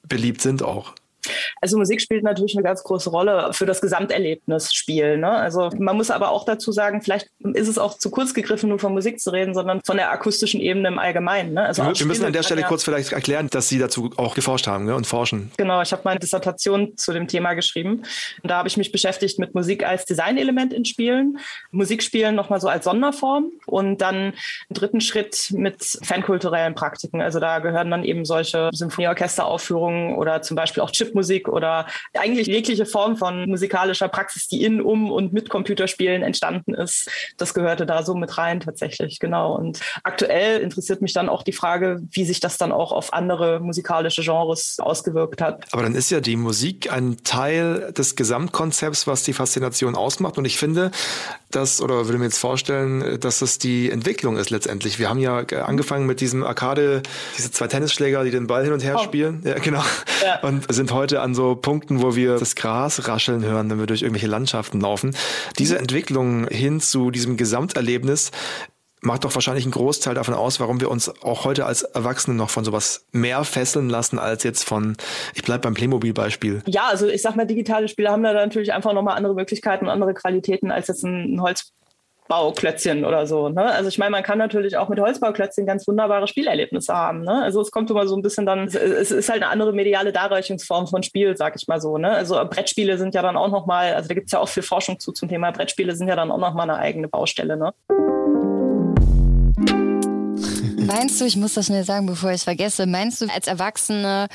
beliebt sind auch. Also Musik spielt natürlich eine ganz große Rolle für das Gesamterlebnisspiel. Ne? Also man muss aber auch dazu sagen, vielleicht ist es auch zu kurz gegriffen, nur von Musik zu reden, sondern von der akustischen Ebene im Allgemeinen. Ne? Also wir, wir müssen an der Stelle ja kurz vielleicht erklären, dass Sie dazu auch geforscht haben ne? und forschen. Genau, ich habe meine Dissertation zu dem Thema geschrieben. Und da habe ich mich beschäftigt mit Musik als Designelement in Spielen, Musikspielen nochmal so als Sonderform und dann einen dritten Schritt mit fankulturellen Praktiken. Also da gehören dann eben solche Symphonieorchesteraufführungen oder zum Beispiel auch Chip Chipmusik oder eigentlich jegliche Form von musikalischer Praxis, die in, um und mit Computerspielen entstanden ist. Das gehörte da so mit rein tatsächlich, genau. Und aktuell interessiert mich dann auch die Frage, wie sich das dann auch auf andere musikalische Genres ausgewirkt hat. Aber dann ist ja die Musik ein Teil des Gesamtkonzepts, was die Faszination ausmacht. Und ich finde, dass, oder würde mir jetzt vorstellen, dass es die Entwicklung ist letztendlich. Wir haben ja angefangen mit diesem Arcade, diese zwei Tennisschläger, die den Ball hin und her oh. spielen. Ja, genau. Ja. Und sind heute heute an so Punkten, wo wir das Gras rascheln hören, wenn wir durch irgendwelche Landschaften laufen. Diese Entwicklung hin zu diesem Gesamterlebnis macht doch wahrscheinlich einen Großteil davon aus, warum wir uns auch heute als Erwachsene noch von sowas mehr fesseln lassen als jetzt von, ich bleib beim Playmobil-Beispiel. Ja, also ich sag mal, digitale Spiele haben da natürlich einfach nochmal andere Möglichkeiten und andere Qualitäten als jetzt ein Holz Holzbauklötzchen oder so. Ne? Also ich meine, man kann natürlich auch mit Holzbauklötzchen ganz wunderbare Spielerlebnisse haben. Ne? Also es kommt immer so ein bisschen dann, es ist halt eine andere mediale Darreichungsform von Spiel, sag ich mal so. Ne? Also Brettspiele sind ja dann auch nochmal, also da gibt es ja auch viel Forschung zu zum Thema Brettspiele, sind ja dann auch nochmal eine eigene Baustelle. Ne? Meinst du, ich muss das schnell sagen, bevor ich es vergesse, meinst du, als Erwachsene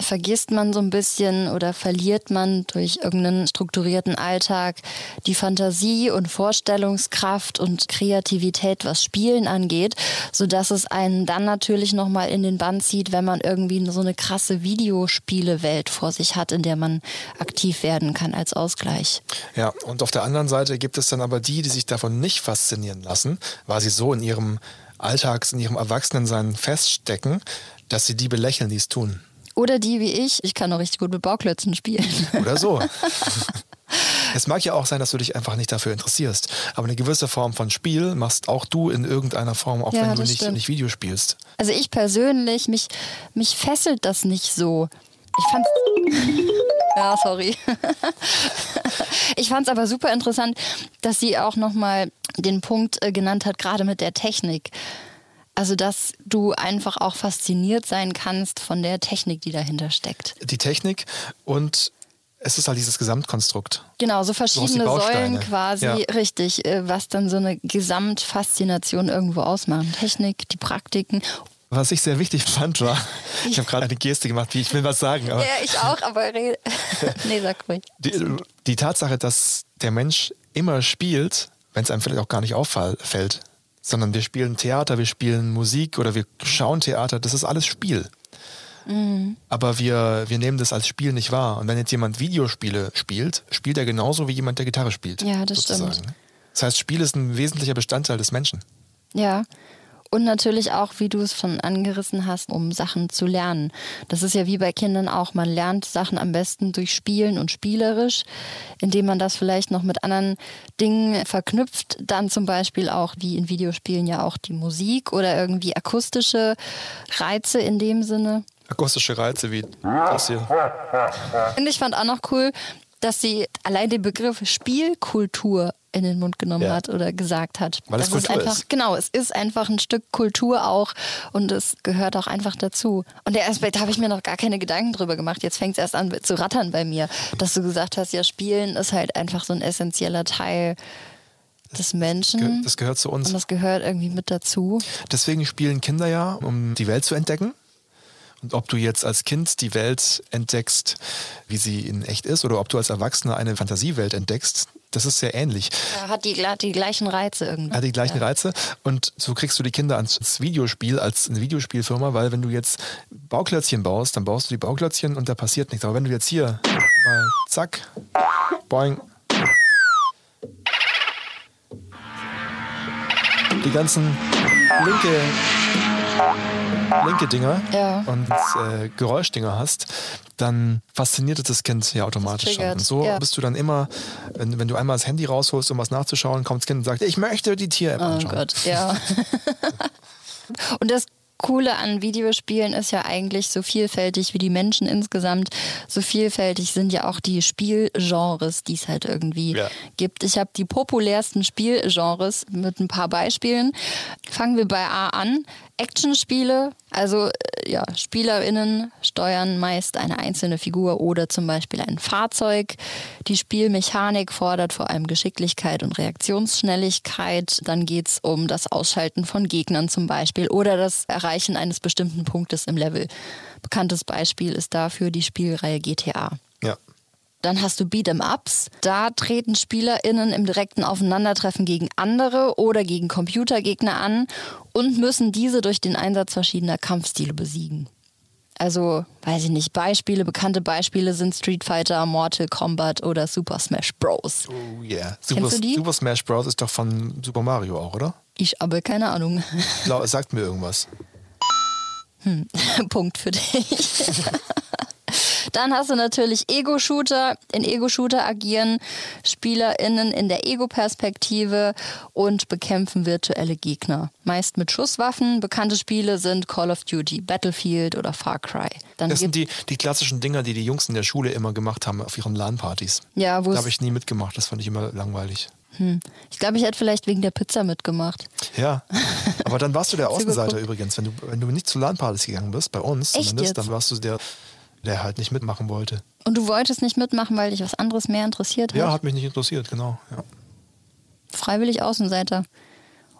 vergisst man so ein bisschen oder verliert man durch irgendeinen strukturierten Alltag die Fantasie und Vorstellungskraft und Kreativität, was Spielen angeht, sodass es einen dann natürlich nochmal in den Bann zieht, wenn man irgendwie so eine krasse Videospielewelt vor sich hat, in der man aktiv werden kann als Ausgleich. Ja, und auf der anderen Seite gibt es dann aber die, die sich davon nicht faszinieren lassen, weil sie so in ihrem Alltags, in ihrem Erwachsenensein feststecken, dass sie die belächeln, die es tun. Oder die wie ich, ich kann auch richtig gut mit Bauklötzen spielen. Oder so. *laughs* Es mag ja auch sein, dass du dich einfach nicht dafür interessierst. Aber eine gewisse Form von Spiel machst auch du in irgendeiner Form, auch ja, wenn du nicht, nicht Video spielst. Also ich persönlich, mich, mich fesselt das nicht so. Ich fand Ja, sorry. *laughs* Ich fand es aber super interessant, dass sie auch nochmal den Punkt äh, genannt hat, gerade mit der Technik. Also, dass du einfach auch fasziniert sein kannst von der Technik, die dahinter steckt. Die Technik und es ist halt dieses Gesamtkonstrukt. Genau, so verschiedene Säulen Bausteine. quasi, Ja. richtig, äh, was dann so eine Gesamtfaszination irgendwo ausmachen. Technik, die Praktiken. Was ich sehr wichtig fand, war, *laughs* ich habe gerade eine Geste gemacht, wie ich will was sagen, aber Ja, ich auch, aber *laughs* nee, sag ruhig. die, die Tatsache, dass der Mensch immer spielt, wenn es einem vielleicht auch gar nicht auffällt, sondern wir spielen Theater, wir spielen Musik oder wir schauen Theater, das ist alles Spiel. Mhm. Aber wir, wir nehmen das als Spiel nicht wahr. Und wenn jetzt jemand Videospiele spielt, spielt er genauso wie jemand, der Gitarre spielt. Ja, das sozusagen. stimmt. Das heißt, Spiel ist ein wesentlicher Bestandteil des Menschen. Ja. Und natürlich auch, wie du es schon angerissen hast, um Sachen zu lernen. Das ist ja wie bei Kindern auch. Man lernt Sachen am besten durch Spielen und spielerisch, indem man das vielleicht noch mit anderen Dingen verknüpft. Dann zum Beispiel auch, wie in Videospielen ja auch die Musik oder irgendwie akustische Reize in dem Sinne. Akustische Reize wie das hier. Und ich fand auch noch cool, dass sie allein den Begriff Spielkultur in den Mund genommen Ja. hat oder gesagt hat. Weil es Das ist Kultur einfach, ist. Genau, es ist einfach ein Stück Kultur auch und es gehört auch einfach dazu. Und der Aspekt habe ich mir noch gar keine Gedanken drüber gemacht. Jetzt fängt es erst an zu rattern bei mir, dass du gesagt hast, ja, Spielen ist halt einfach so ein essentieller Teil des Menschen. das gehört zu uns. und das gehört irgendwie mit dazu. Deswegen spielen Kinder ja, um die Welt zu entdecken. Und ob du jetzt als Kind die Welt entdeckst, wie sie in echt ist, oder ob du als Erwachsener eine Fantasiewelt entdeckst, das ist sehr ähnlich. Er hat die, die gleichen Reize irgendwie. Hat die gleichen ja. Reize und so kriegst du die Kinder ans ans Videospiel als eine Videospielfirma, weil wenn du jetzt Bauklötzchen baust, dann baust du die Bauklötzchen und da passiert nichts. Aber wenn du jetzt hier mal zack, boing, die ganzen linke, linke Dinger Ja. und äh, Geräuschdinger hast, dann fasziniert es das Kind ja automatisch schon. Und so ja. bist du dann immer, wenn, wenn du einmal das Handy rausholst, um was nachzuschauen, kommt das Kind und sagt, ich möchte die Tier-App Oh anschauen. Gott, ja. *laughs* Und das Coole an Videospielen ist ja eigentlich so vielfältig wie die Menschen insgesamt. So vielfältig sind ja auch die Spielgenres, die es halt irgendwie Ja. gibt. Ich habe die populärsten Spielgenres mit ein paar Beispielen. Fangen wir bei A an. Actionspiele, also äh, ja, SpielerInnen steuern meist eine einzelne Figur oder zum Beispiel ein Fahrzeug. Die Spielmechanik fordert vor allem Geschicklichkeit und Reaktionsschnelligkeit. Dann geht's um das Ausschalten von Gegnern zum Beispiel oder das Erreichen eines bestimmten Punktes im Level. Bekanntes Beispiel ist dafür die Spielreihe GTA. Ja. Dann hast du Beat'em-Ups. Da treten SpielerInnen im direkten Aufeinandertreffen gegen andere oder gegen Computergegner an und müssen diese durch den Einsatz verschiedener Kampfstile besiegen. Also, weiß ich nicht, Beispiele, bekannte Beispiele sind Street Fighter, Mortal Kombat oder Super Smash Bros. Oh yeah. Super, Kennst du die? Super Smash Bros. ist doch von Super Mario auch, oder? Ich aber keine Ahnung. Es sagt mir irgendwas. *laughs* Punkt für dich. *laughs* Dann hast du natürlich Ego-Shooter. In Ego-Shooter agieren SpielerInnen in der Ego-Perspektive und bekämpfen virtuelle Gegner. Meist mit Schusswaffen. Bekannte Spiele sind Call of Duty, Battlefield oder Far Cry. Dann Das sind die, die klassischen Dinger, die die Jungs in der Schule immer gemacht haben auf ihren LAN-Partys. ja, wo Da habe ich nie mitgemacht, das fand ich immer langweilig. Ich glaube, ich hätte vielleicht wegen der Pizza mitgemacht. Ja, *laughs* aber dann warst du der Außenseiter übrigens. Wenn du, wenn du nicht zu LAN-Partys gegangen bist, bei uns Echt zumindest, jetzt? dann warst du der, der halt nicht mitmachen wollte. Und du wolltest nicht mitmachen, weil dich was anderes mehr interessiert hat? Ja, hat mich nicht interessiert, genau. Ja. freiwillig Außenseiter.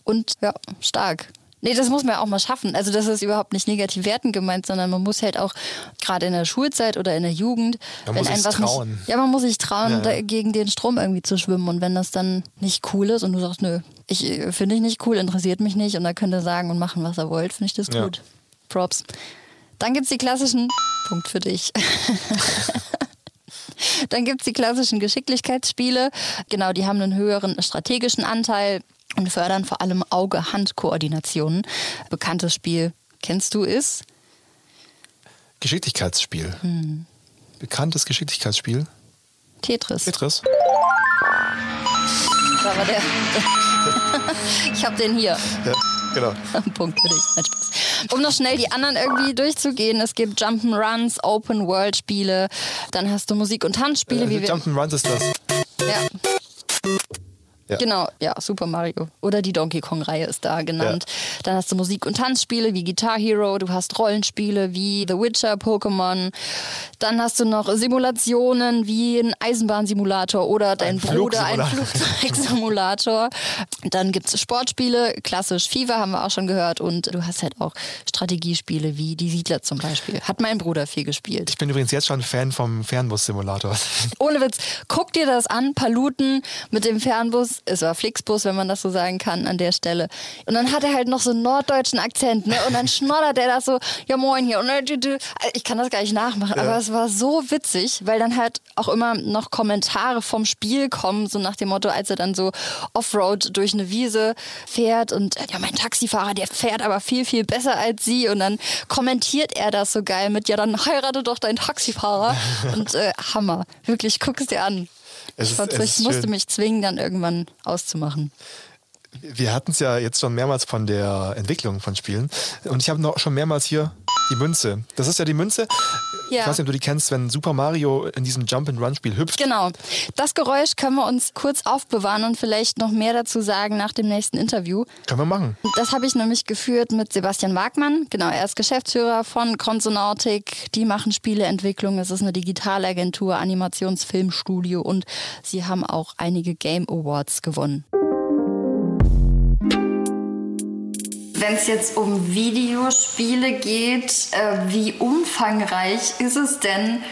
Und ja, stark. Nee, das muss man ja auch mal schaffen. Also das ist überhaupt nicht negativ wertend gemeint, sondern man muss halt auch gerade in der Schulzeit oder in der Jugend, Man wenn muss einem was trauen. nicht, ja, man muss sich trauen, Ja, gegen den Strom irgendwie zu schwimmen. Und wenn das dann nicht cool ist und du sagst, nö, ich äh, finde ich nicht cool, interessiert mich nicht, und da könnt ihr sagen und machen, was ihr wollt, finde ich das Ja. gut. Props. Dann gibt's die klassischen Punkt für dich. *laughs* Dann gibt's die klassischen Geschicklichkeitsspiele. Genau, die haben einen höheren strategischen Anteil und fördern vor allem Auge-Hand-Koordinationen. Bekanntes Spiel, kennst du, ist? Geschicklichkeitsspiel. Hm. Bekanntes Geschicklichkeitsspiel. Tetris. Tetris. Da war der. *laughs* ich habe den hier. Ja, genau. *laughs* Punkt für dich. Nein, Spaß. Um noch schnell die anderen irgendwie durchzugehen, es gibt Jump'n'Runs, Open-World-Spiele, dann hast du Musik- und Tanzspiele. Äh, Jump'n'Runs ist das. ja. Ja. Genau, ja, Super Mario. Oder die Donkey Kong-Reihe ist da genannt. Dann hast du Musik- und Tanzspiele wie Guitar Hero, du hast Rollenspiele wie The Witcher, Pokémon. Dann hast du noch Simulationen wie ein Eisenbahnsimulator oder dein Ein Bruder ein. Flugzeugsimulator. Dann gibt es Sportspiele, klassisch FIFA haben wir auch schon gehört. Und du hast halt auch Strategiespiele wie die Siedler zum Beispiel. Hat mein Bruder viel gespielt. Ich bin übrigens jetzt schon Fan vom Fernbus-Simulator. Ohne Witz, guck dir das an, Paluten mit dem Fernbus. Es war Flixbus, wenn man das so sagen kann, an der Stelle. Und dann hat er halt noch so einen norddeutschen Akzent, ne? Und dann schnoddert er das so, ja moin hier. Und dann, ich kann das gar nicht nachmachen, aber es war so witzig, weil dann halt auch immer noch Kommentare vom Spiel kommen, so nach dem Motto, als er dann so Offroad durch eine Wiese fährt und ja, mein Taxifahrer, der fährt aber viel, viel besser als sie. Und dann kommentiert er das so geil mit, ja, dann heirate doch deinen Taxifahrer. *laughs* und äh, Hammer. Wirklich, guck es dir an. Es Ich, ist- ich musste schön. mich zwingen, dann irgendwann auszumachen. Wir hatten es ja jetzt schon mehrmals von der Entwicklung von Spielen. Und ich habe noch schon mehrmals hier die Münze. Das ist ja die Münze. Ich Ja. weiß nicht, ob du die kennst, wenn Super Mario in diesem Jump-and-Run-Spiel hüpft. Genau. Das Geräusch können wir uns kurz aufbewahren und vielleicht noch mehr dazu sagen nach dem nächsten Interview. Können wir machen. Das habe ich nämlich geführt mit Sebastian Wagmann. Genau, er ist Geschäftsführer von Consonautic. Die machen Spieleentwicklung. Es ist eine Digitalagentur, Animationsfilmstudio und sie haben auch einige Game Awards gewonnen. Wenn es jetzt um Videospiele geht, äh, wie umfangreich ist es denn,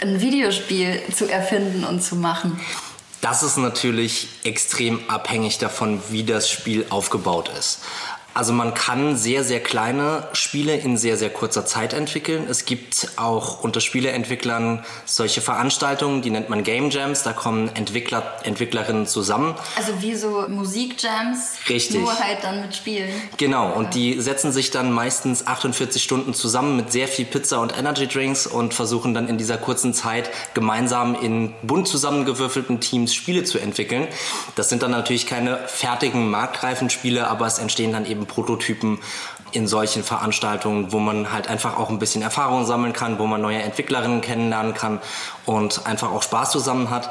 ein Videospiel zu erfinden und zu machen? Das ist natürlich extrem abhängig davon, wie das Spiel aufgebaut ist. Also man kann sehr, sehr kleine Spiele in sehr, sehr kurzer Zeit entwickeln. Es gibt auch unter Spieleentwicklern solche Veranstaltungen, die nennt man Game Jams. Da kommen Entwickler, Entwicklerinnen zusammen. Also wie so Musikjams, Richtig. nur halt dann mit Spielen. Genau, und die setzen sich dann meistens 48 Stunden zusammen mit sehr viel Pizza und Energy Drinks und versuchen dann in dieser kurzen Zeit gemeinsam in bunt zusammengewürfelten Teams Spiele zu entwickeln. Das sind dann natürlich keine fertigen, marktreifen Spiele, aber es entstehen dann eben Prototypen in solchen Veranstaltungen, wo man halt einfach auch ein bisschen Erfahrung sammeln kann, wo man neue Entwicklerinnen kennenlernen kann und einfach auch Spaß zusammen hat.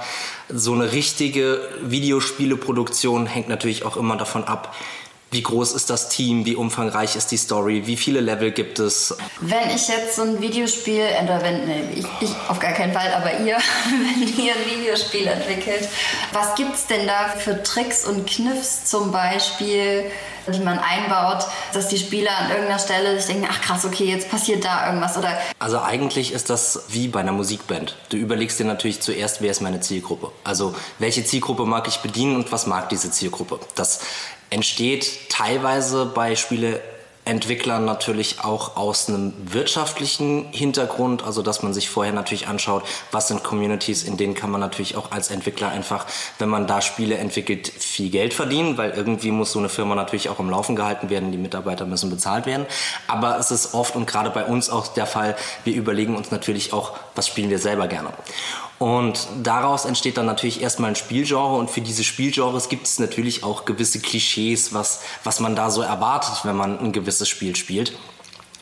So eine richtige Videospieleproduktion hängt natürlich auch immer davon ab, wie groß ist das Team, wie umfangreich ist die Story, wie viele Level gibt es. Wenn ich jetzt so ein Videospiel, entweder wenn, nee, ich, ich auf gar keinen Fall, aber ihr, *laughs* wenn ihr ein Videospiel entwickelt, was gibt's denn da für Tricks und Kniffs zum Beispiel, die man einbaut, dass die Spieler an irgendeiner Stelle sich denken, ach krass, okay, jetzt passiert da irgendwas oder Also eigentlich ist das wie bei einer Musikband. Du überlegst dir natürlich zuerst, wer ist meine Zielgruppe. Also welche Zielgruppe mag ich bedienen und was mag diese Zielgruppe. Das entsteht teilweise bei Spieleentwicklern natürlich auch aus einem wirtschaftlichen Hintergrund, also dass man sich vorher natürlich anschaut, was sind Communities, in denen kann man natürlich auch als Entwickler einfach, wenn man da Spiele entwickelt, viel Geld verdienen, weil irgendwie muss so eine Firma natürlich auch am Laufen gehalten werden, die Mitarbeiter müssen bezahlt werden. Aber es ist oft und gerade bei uns auch der Fall, wir überlegen uns natürlich auch, was spielen wir selber gerne. Und daraus entsteht dann natürlich erstmal ein Spielgenre und für diese Spielgenres gibt es natürlich auch gewisse Klischees, was, was man da so erwartet, wenn man ein gewisses Spiel spielt.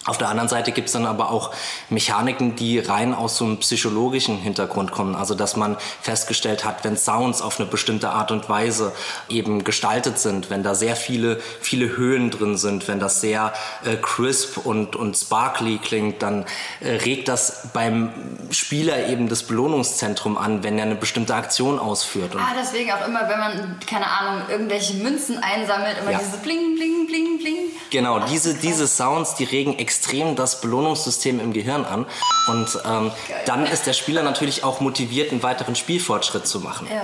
Auf der anderen Seite gibt es dann aber auch Mechaniken, die rein aus so einem psychologischen Hintergrund kommen. Also dass man festgestellt hat, wenn Sounds auf eine bestimmte Art und Weise eben gestaltet sind, wenn da sehr viele, viele Höhen drin sind, wenn das sehr äh, crisp und, und sparkly klingt, dann äh, regt das beim Spieler eben das Belohnungszentrum an, wenn er eine bestimmte Aktion ausführt. Und Ah, deswegen auch immer, wenn man, keine Ahnung, irgendwelche Münzen einsammelt, immer Ja. diese Bling, Bling, Bling, Bling. Genau, diese, diese Sounds, die regen extrem das Belohnungssystem im Gehirn an. Und ähm, dann ist der Spieler natürlich auch motiviert, einen weiteren Spielfortschritt zu machen. Ja.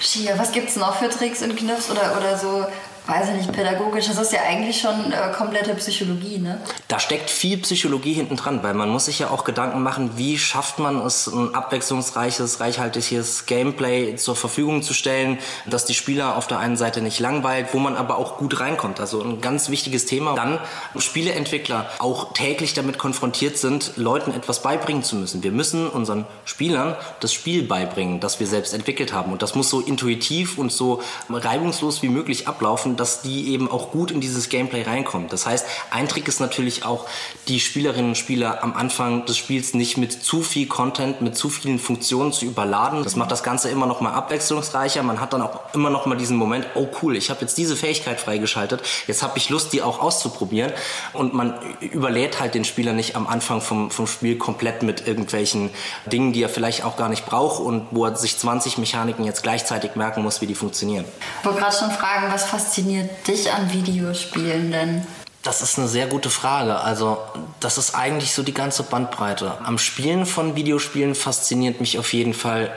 Shia, was gibt's noch für Tricks und Kniffs oder, oder so, weiß ich nicht, pädagogisch? Das ist ja eigentlich schon äh, komplette Psychologie, ne? Da steckt viel Psychologie hinten dran, weil man muss sich ja auch Gedanken machen, wie schafft man es, ein abwechslungsreiches, reichhaltiges Gameplay zur Verfügung zu stellen, dass die Spieler auf der einen Seite nicht langweilt, wo man aber auch gut reinkommt. Also ein ganz wichtiges Thema. Dann Spieleentwickler auch täglich damit konfrontiert sind, Leuten etwas beibringen zu müssen. Wir müssen unseren Spielern das Spiel beibringen, das wir selbst entwickelt haben. Und das muss so intuitiv und so reibungslos wie möglich ablaufen, laufen, dass die eben auch gut in dieses Gameplay reinkommen. Das heißt, ein Trick ist natürlich auch, die Spielerinnen und Spieler am Anfang des Spiels nicht mit zu viel Content, mit zu vielen Funktionen zu überladen. Das macht das Ganze immer noch mal abwechslungsreicher. Man hat dann auch immer noch mal diesen Moment, oh cool, ich habe jetzt diese Fähigkeit freigeschaltet, jetzt habe ich Lust, die auch auszuprobieren. Und man überlädt halt den Spieler nicht am Anfang vom, vom Spiel komplett mit irgendwelchen Dingen, die er vielleicht auch gar nicht braucht und wo er sich 20 Mechaniken jetzt gleichzeitig merken muss, wie die funktionieren. Ich wollte gerade schon fragen, was fasziniert dich an Videospielen denn? Das ist eine sehr gute Frage. Also, das ist eigentlich so die ganze Bandbreite. Am Spielen von Videospielen fasziniert mich auf jeden Fall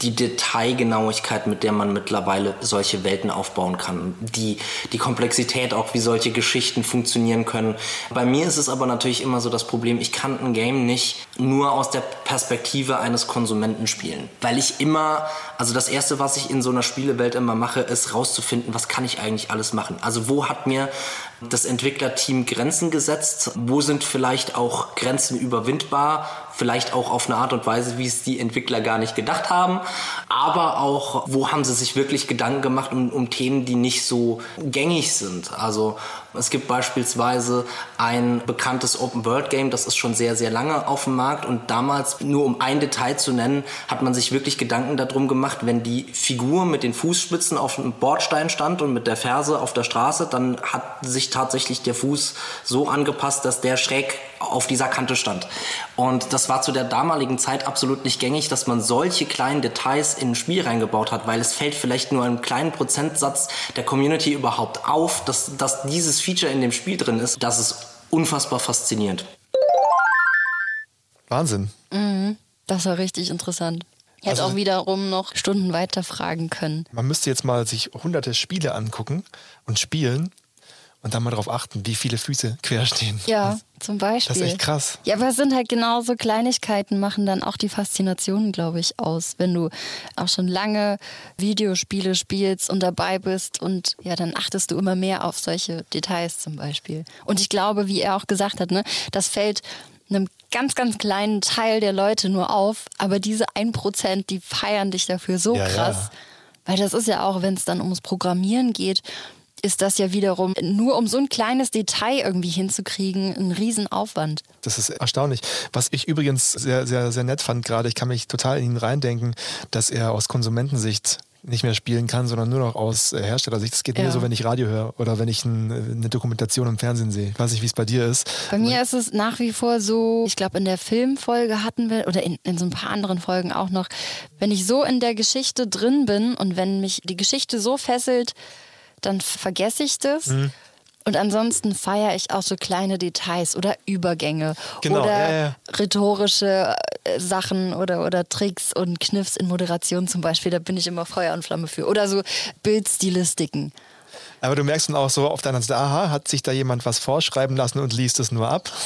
die Detailgenauigkeit, mit der man mittlerweile solche Welten aufbauen kann. Die, die Komplexität auch, wie solche Geschichten funktionieren können. Bei mir ist es aber natürlich immer so das Problem, ich kann ein Game nicht nur aus der Perspektive eines Konsumenten spielen. Weil ich immer, also das erste, was ich in so einer Spielewelt immer mache, ist rauszufinden, was kann ich eigentlich alles machen. Also, wo hat mir das Entwicklerteam Grenzen gesetzt? Wo sind vielleicht auch Grenzen überwindbar? Vielleicht auch auf eine Art und Weise, wie es die Entwickler gar nicht gedacht haben. Aber auch, wo haben sie sich wirklich Gedanken gemacht um, um Themen, die nicht so gängig sind? Also es gibt beispielsweise ein bekanntes Open-World-Game, das ist schon sehr, sehr lange auf dem Markt. Und damals, nur um ein Detail zu nennen, hat man sich wirklich Gedanken darum gemacht, wenn die Figur mit den Fußspitzen auf dem Bordstein stand und mit der Ferse auf der Straße, dann hat sich tatsächlich der Fuß so angepasst, dass der schräg auf dieser Kante stand. Und das war zu der damaligen Zeit absolut nicht gängig, dass man solche kleinen Details in ein Spiel reingebaut hat, weil es fällt vielleicht nur einem kleinen Prozentsatz der Community überhaupt auf, dass, dass dieses Feature in dem Spiel drin ist. Das ist unfassbar faszinierend. Wahnsinn. Mhm, das war richtig interessant. Ich hätte Also- auch wiederum noch Stunden weiter fragen können. Man müsste jetzt mal sich hunderte Spiele angucken und spielen und dann mal darauf achten, wie viele Füße *laughs* quer stehen. Ja, zum Beispiel. Das ist echt krass. Ja, aber es sind halt genauso Kleinigkeiten, machen dann auch die Faszination, glaube ich, aus. Wenn du auch schon lange Videospiele spielst und dabei bist und ja, dann achtest du immer mehr auf solche Details zum Beispiel. Und ich glaube, wie er auch gesagt hat, ne, das fällt einem ganz, ganz kleinen Teil der Leute nur auf, aber diese 1%, die feiern dich dafür so Ja, ja. krass. Weil das ist ja auch, wenn es dann ums Programmieren geht, ist das ja wiederum nur um so ein kleines Detail irgendwie hinzukriegen, ein Riesenaufwand. Das ist erstaunlich. Was ich übrigens sehr, sehr, sehr nett fand gerade, ich kann mich total in ihn reindenken, dass er aus Konsumentensicht nicht mehr spielen kann, sondern nur noch aus äh, Herstellersicht. Das geht Ja. mir so, wenn ich Radio höre oder wenn ich ein, eine Dokumentation im Fernsehen sehe. Ich weiß nicht, wie es bei dir ist. Bei mir ist es nach wie vor so, ich glaube, in der Filmfolge hatten wir, oder in, in so ein paar anderen Folgen auch noch, wenn ich so in der Geschichte drin bin und wenn mich die Geschichte so fesselt, dann vergesse ich das. Mhm. Und ansonsten feiere ich auch so kleine Details oder Übergänge Genau, oder ja, ja. rhetorische äh, Sachen oder, oder Tricks und Kniffs in Moderation zum Beispiel. Da bin ich immer Feuer und Flamme für. Oder so Bildstilistiken. Aber du merkst dann auch so auf deiner Seite, aha, hat sich da jemand was vorschreiben lassen und liest es nur ab? *laughs*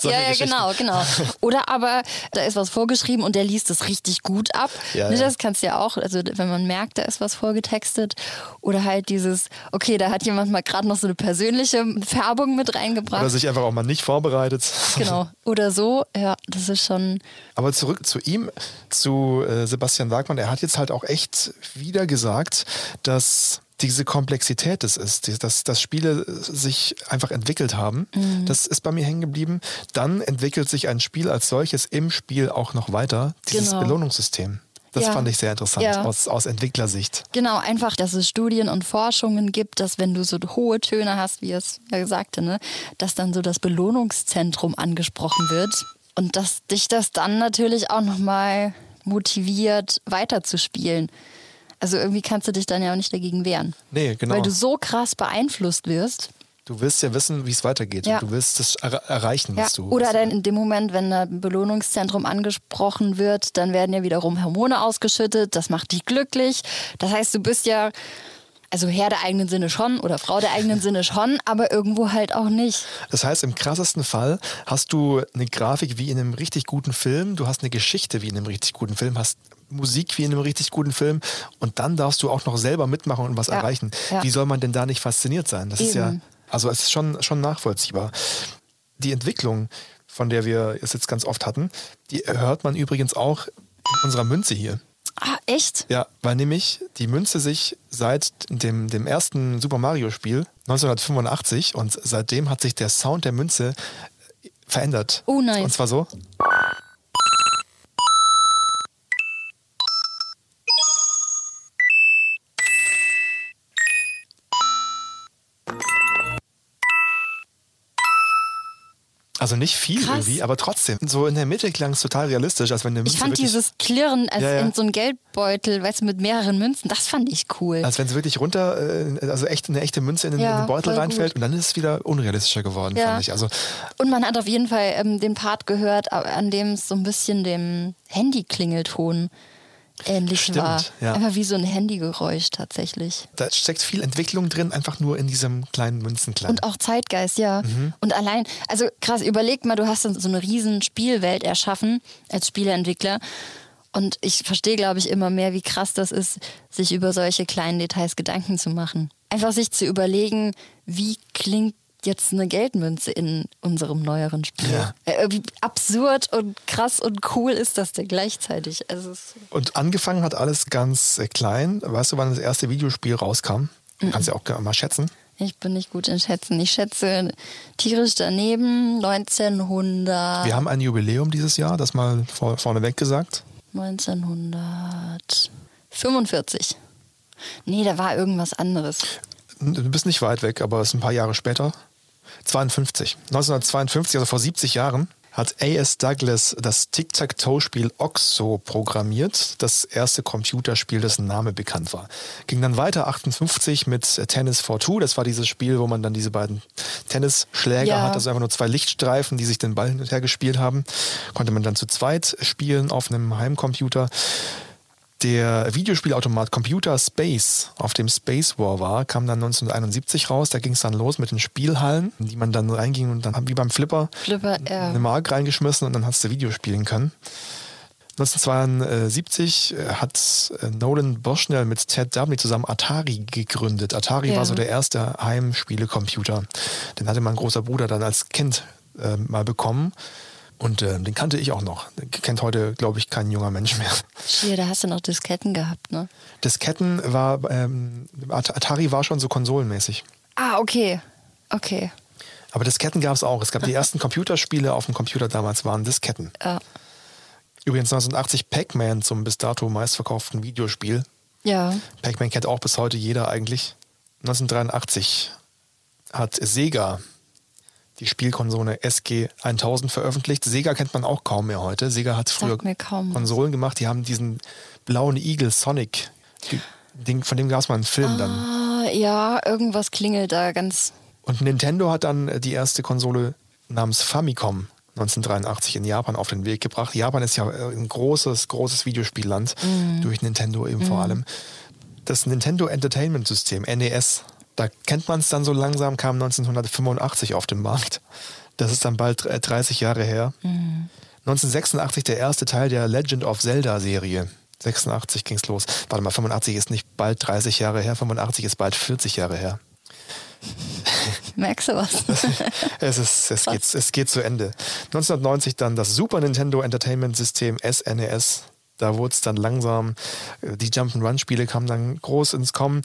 So, ja, ja, genau, genau. Oder aber da ist was vorgeschrieben und der liest es richtig gut ab. Ja, Ne, ja. Das kannst du ja auch, also wenn man merkt, da ist was vorgetextet. Oder halt dieses, okay, da hat jemand mal gerade noch so eine persönliche Färbung mit reingebracht. Oder sich einfach auch mal nicht vorbereitet. genau. Oder so, ja, das ist schon. Aber zurück zu ihm, zu äh, Sebastian Wagmann. Er hat jetzt halt auch echt wieder gesagt, dass diese Komplexität es ist, die- dass, dass Spiele sich einfach entwickelt haben. Mhm. Das ist bei mir hängen geblieben. Dann entwickelt sich ein Spiel als solches im Spiel auch noch weiter. Dieses Genau. Belohnungssystem. Das Ja. fand ich sehr interessant Ja. aus, aus Entwicklersicht. Genau, einfach, dass es Studien und Forschungen gibt, dass wenn du so hohe Töne hast, wie er es ja sagte, ne, dass dann so das Belohnungszentrum angesprochen wird und dass dich das dann natürlich auch nochmal motiviert, weiterzuspielen. Also irgendwie kannst du dich dann ja auch nicht dagegen wehren. Nee, genau. Weil du so krass beeinflusst wirst. Du willst ja wissen, wie es weitergeht. Ja. Und du willst das er erreichen, Ja. was du. Oder dann in dem Moment, wenn ein Belohnungszentrum angesprochen wird, dann werden ja wiederum Hormone ausgeschüttet. Das macht dich glücklich. Das heißt, du bist ja, also Herr der eigenen Sinne schon oder Frau der eigenen *laughs* Sinne schon, aber irgendwo halt auch nicht. Das heißt, im krassesten Fall hast du eine Grafik wie in einem richtig guten Film, du hast eine Geschichte wie in einem richtig guten Film, hast Musik wie in einem richtig guten Film und dann darfst du auch noch selber mitmachen und was Ja, erreichen. ja. Wie soll man denn da nicht fasziniert sein? Das ist ja, Eben. also es ist schon, schon nachvollziehbar. Die Entwicklung, von der wir es jetzt ganz oft hatten, die hört man übrigens auch in unserer Münze hier. Ah, Echt? Ja, weil nämlich die Münze sich seit dem, dem ersten Super Mario Spiel 1985 und seitdem hat sich der Sound der Münze verändert. Oh, nice. Und zwar so. Also nicht viel Krass. irgendwie, aber trotzdem. So in der Mitte klang es total realistisch, als wenn eine Münze Ich fand dieses Klirren als Ja, ja. in so einem Geldbeutel, weißt du, mit mehreren Münzen, das fand ich cool. als wenn sie wirklich runter, äh, also echt eine echte Münze in den, Ja, in den Beutel reinfällt gut. und dann ist es wieder unrealistischer geworden, fand ich. Also Und man hat auf jeden Fall ähm, den Part gehört, an dem es so ein bisschen dem Handy-Klingelton ähnlich Stimmt, war. ja. Einfach wie so ein Handygeräusch tatsächlich. da steckt viel Entwicklung drin, einfach nur in diesem kleinen Münzenklein. Und auch Zeitgeist, ja. Mhm. Und allein, also krass, überleg mal, du hast so eine riesen Spielwelt erschaffen als Spieleentwickler. Und ich verstehe, glaube ich, immer mehr, wie krass das ist, sich über solche kleinen Details Gedanken zu machen. Einfach sich zu überlegen, wie klingt jetzt eine Geldmünze in unserem neueren Spiel. Ja. Äh, absurd und krass und cool ist das denn gleichzeitig. Also Und angefangen hat alles ganz äh, klein. Weißt du, wann das erste Videospiel rauskam? Mhm. Kannst ja auch mal schätzen. ich bin nicht gut in Schätzen. Ich schätze tierisch daneben 1900. Wir haben ein Jubiläum dieses Jahr, das mal vor, vorneweg gesagt. 1945. Nee, da war irgendwas anderes. Du bist nicht weit weg, aber es ist ein paar Jahre später. 52. 1952, also vor 70 Jahren, hat A.S. Douglas das Tic-Tac-Toe-Spiel Oxo programmiert, das erste Computerspiel, dessen Name bekannt war. Ging dann weiter 58 mit Tennis for Two, das war dieses Spiel, wo man dann diese beiden Tennisschläger Ja. hat, also einfach nur zwei Lichtstreifen, die sich den Ball hin und her gespielt haben. Konnte man dann zu zweit spielen auf einem Heimcomputer. Der Videospielautomat Computer Space, auf dem Space War war, kam dann 1971 raus. Da ging es dann los mit den Spielhallen, in die man dann reinging und dann wie beim Flipper Flipper, ja. eine Mark reingeschmissen und dann hast du Video spielen können. 1972 hat äh, Nolan Bushnell mit Ted Dabney zusammen Atari gegründet. Atari Ja. war so der erste Heimspielecomputer. Den hatte mein großer Bruder dann als Kind äh, mal bekommen. Und äh, den kannte ich auch noch. Den kennt heute, glaube ich, kein junger Mensch mehr. Hier, da hast du noch Disketten gehabt, ne? Disketten war, ähm, At- Atari war schon so konsolenmäßig. Ah, okay. Okay. Aber Disketten gab es auch. Es gab die *laughs* ersten Computerspiele auf dem Computer damals, waren Disketten. Ja. Übrigens 1980 Pac-Man zum bis dato meistverkauften Videospiel. Ja. Pac-Man kennt auch bis heute jeder eigentlich. 1983 hat Sega die Spielkonsole SG-1000 veröffentlicht. Sega kennt man auch kaum mehr heute. Sega hat früher. Konsolen gemacht. Die haben diesen blauen Eagle Sonic. Den, von dem gab es mal einen Film dann. Ah, ja, irgendwas klingelt da ganz. Und Nintendo hat dann äh, die erste Konsole namens Famicom 1983 in Japan auf den Weg gebracht. Japan ist ja äh, ein großes, großes Videospielland, durch Nintendo eben vor allem. Das Nintendo Entertainment System, NES, da kennt man es dann so langsam, kam 1985 auf den Markt. Das ist dann bald äh, 30 Jahre her. 1986 der erste Teil der Legend of Zelda Serie. 86 ging's los. Warte mal, 85 ist nicht bald 30 Jahre her, 85 ist bald 40 Jahre her. *laughs* Merkst du was? *laughs* Es, ist, es, geht, es geht zu Ende. 1990 dann das Super Nintendo Entertainment System SNES. Da wurde es dann langsam, äh, die Jump'n'Run-Spiele kamen dann groß ins Kommen.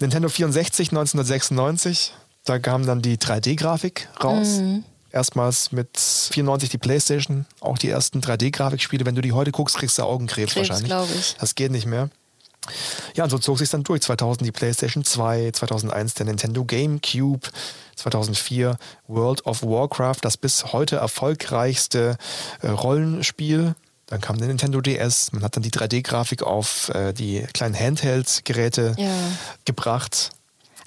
Nintendo 64 1996, da kam dann die 3D-Grafik raus. Erstmals mit 94 die Playstation, auch die ersten 3D-Grafikspiele. Wenn du die heute guckst, kriegst du Augenkrebs Krebs, wahrscheinlich. ich. Das geht nicht mehr. Ja, und so zog sich dann durch. 2000 die PlayStation 2, 2001 der Nintendo GameCube, 2004 World of Warcraft, das bis heute erfolgreichste äh, Rollenspiel. Dann kam der Nintendo DS. Man hat dann die 3D-Grafik auf äh, die kleinen Handheld-Geräte Ja. gebracht.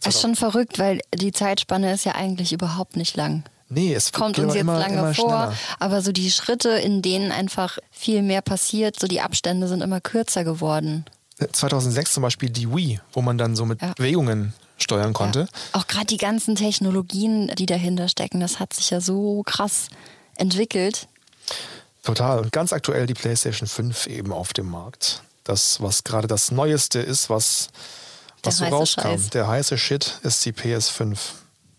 Das ist schon verrückt, weil die Zeitspanne ist ja eigentlich überhaupt nicht lang. Nee, es Kommt uns jetzt immer, lange immer vor, schneller. aber so die Schritte, in denen einfach viel mehr passiert, so die Abstände sind immer kürzer geworden. 2006 zum Beispiel die Wii, wo man dann so mit Ja. Bewegungen steuern konnte. Ja. Auch gerade die ganzen Technologien, die dahinter stecken, das hat sich ja so krass entwickelt. Total. Und ganz aktuell die PlayStation 5 eben auf dem Markt. Das, was gerade das Neueste ist, was, was so rauskam. Scheiß. Der heiße Shit ist die PS5.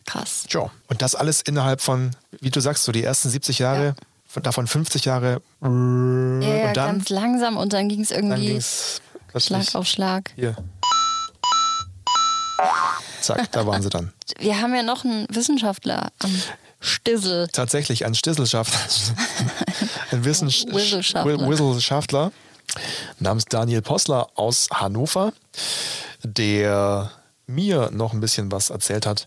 Krass. Jo. Und das alles innerhalb von, wie du sagst, so die ersten 70 Jahre, Ja. von, davon 50 Jahre. Ja, und dann, ganz langsam und dann ging es irgendwie. ging es Schlag auf Schlag. Hier. Zack, da waren sie dann. *laughs* Wir haben ja noch einen Wissenschaftler am Stissel. Tatsächlich ein Stisselschaftler. *laughs* ein Wissens Wissenschaftler. Wissenschaftler namens Daniel Possler aus Hannover, der mir noch ein bisschen was erzählt hat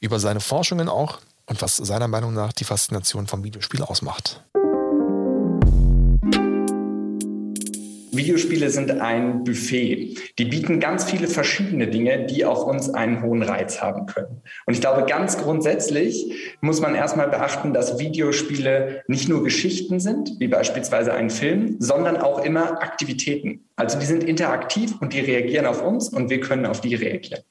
über seine Forschungen auch und was seiner Meinung nach die Faszination vom Videospiel ausmacht. Videospiele sind ein Buffet. Die bieten ganz viele verschiedene Dinge, die auf uns einen hohen Reiz haben können. Und ich glaube, ganz grundsätzlich muss man erstmal beachten, dass Videospiele nicht nur Geschichten sind, wie beispielsweise ein Film, sondern auch immer Aktivitäten. Also die sind interaktiv und die reagieren auf uns und wir können auf die reagieren.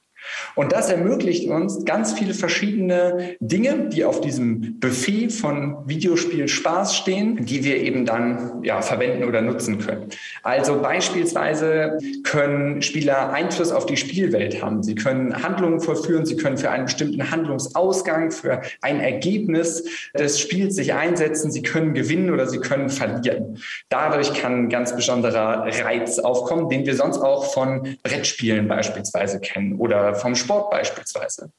Und das ermöglicht uns ganz viele verschiedene Dinge, die auf diesem Buffet von Videospiel Spaß stehen, die wir eben dann ja, verwenden oder nutzen können. Also beispielsweise können Spieler Einfluss auf die Spielwelt haben. Sie können Handlungen vollführen, sie können für einen bestimmten Handlungsausgang, für ein Ergebnis des Spiels sich einsetzen, sie können gewinnen oder sie können verlieren. Dadurch kann ein ganz besonderer Reiz aufkommen, den wir sonst auch von Brettspielen beispielsweise kennen oder vom Sport beispielsweise.